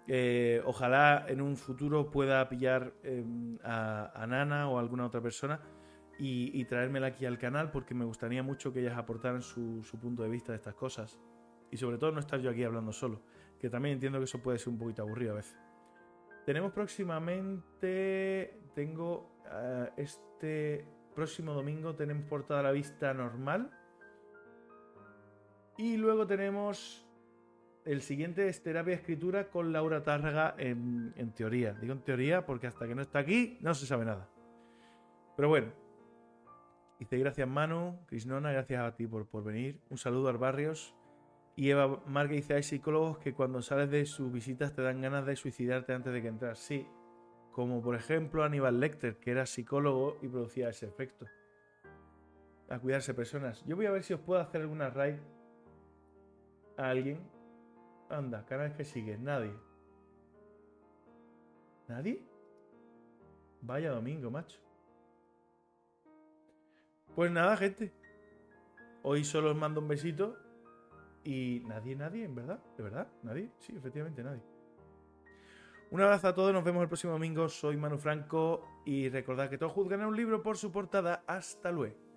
A: Eh, ojalá en un futuro pueda pillar em, a, a Nana o a alguna otra persona y, traérmela aquí al canal porque me gustaría mucho que ellas aportaran su, punto de vista de estas cosas. Y sobre todo no estar yo aquí hablando solo, que también entiendo que eso puede ser un poquito aburrido a veces. Tenemos próximamente, tengo eh, este próximo domingo, tenemos portada a la vista normal. Y luego tenemos el siguiente es terapia escritura con Laura Tárraga en, teoría. Digo en teoría porque hasta que no está aquí no se sabe nada. Pero bueno. Dice gracias Manu, Crisnona, gracias a ti por, por venir. Un saludo al Barrios. Y Eva Marga dice, hay psicólogos que cuando sales de sus visitas te dan ganas de suicidarte antes de que entras. Sí, como por ejemplo Aníbal Lecter, que era psicólogo y producía ese efecto. A cuidarse personas. Yo voy a ver si os puedo hacer alguna raid a alguien. Anda, canales que sigue, nadie. ¿Nadie? Vaya domingo, macho. Pues nada, gente. Hoy solo os mando un besito y nadie, nadie, en verdad, de verdad, nadie, sí, efectivamente nadie. Un abrazo a todos, nos vemos el próximo domingo. Soy Manu Franco y recordad que todos juzgan un libro por su portada. Hasta luego.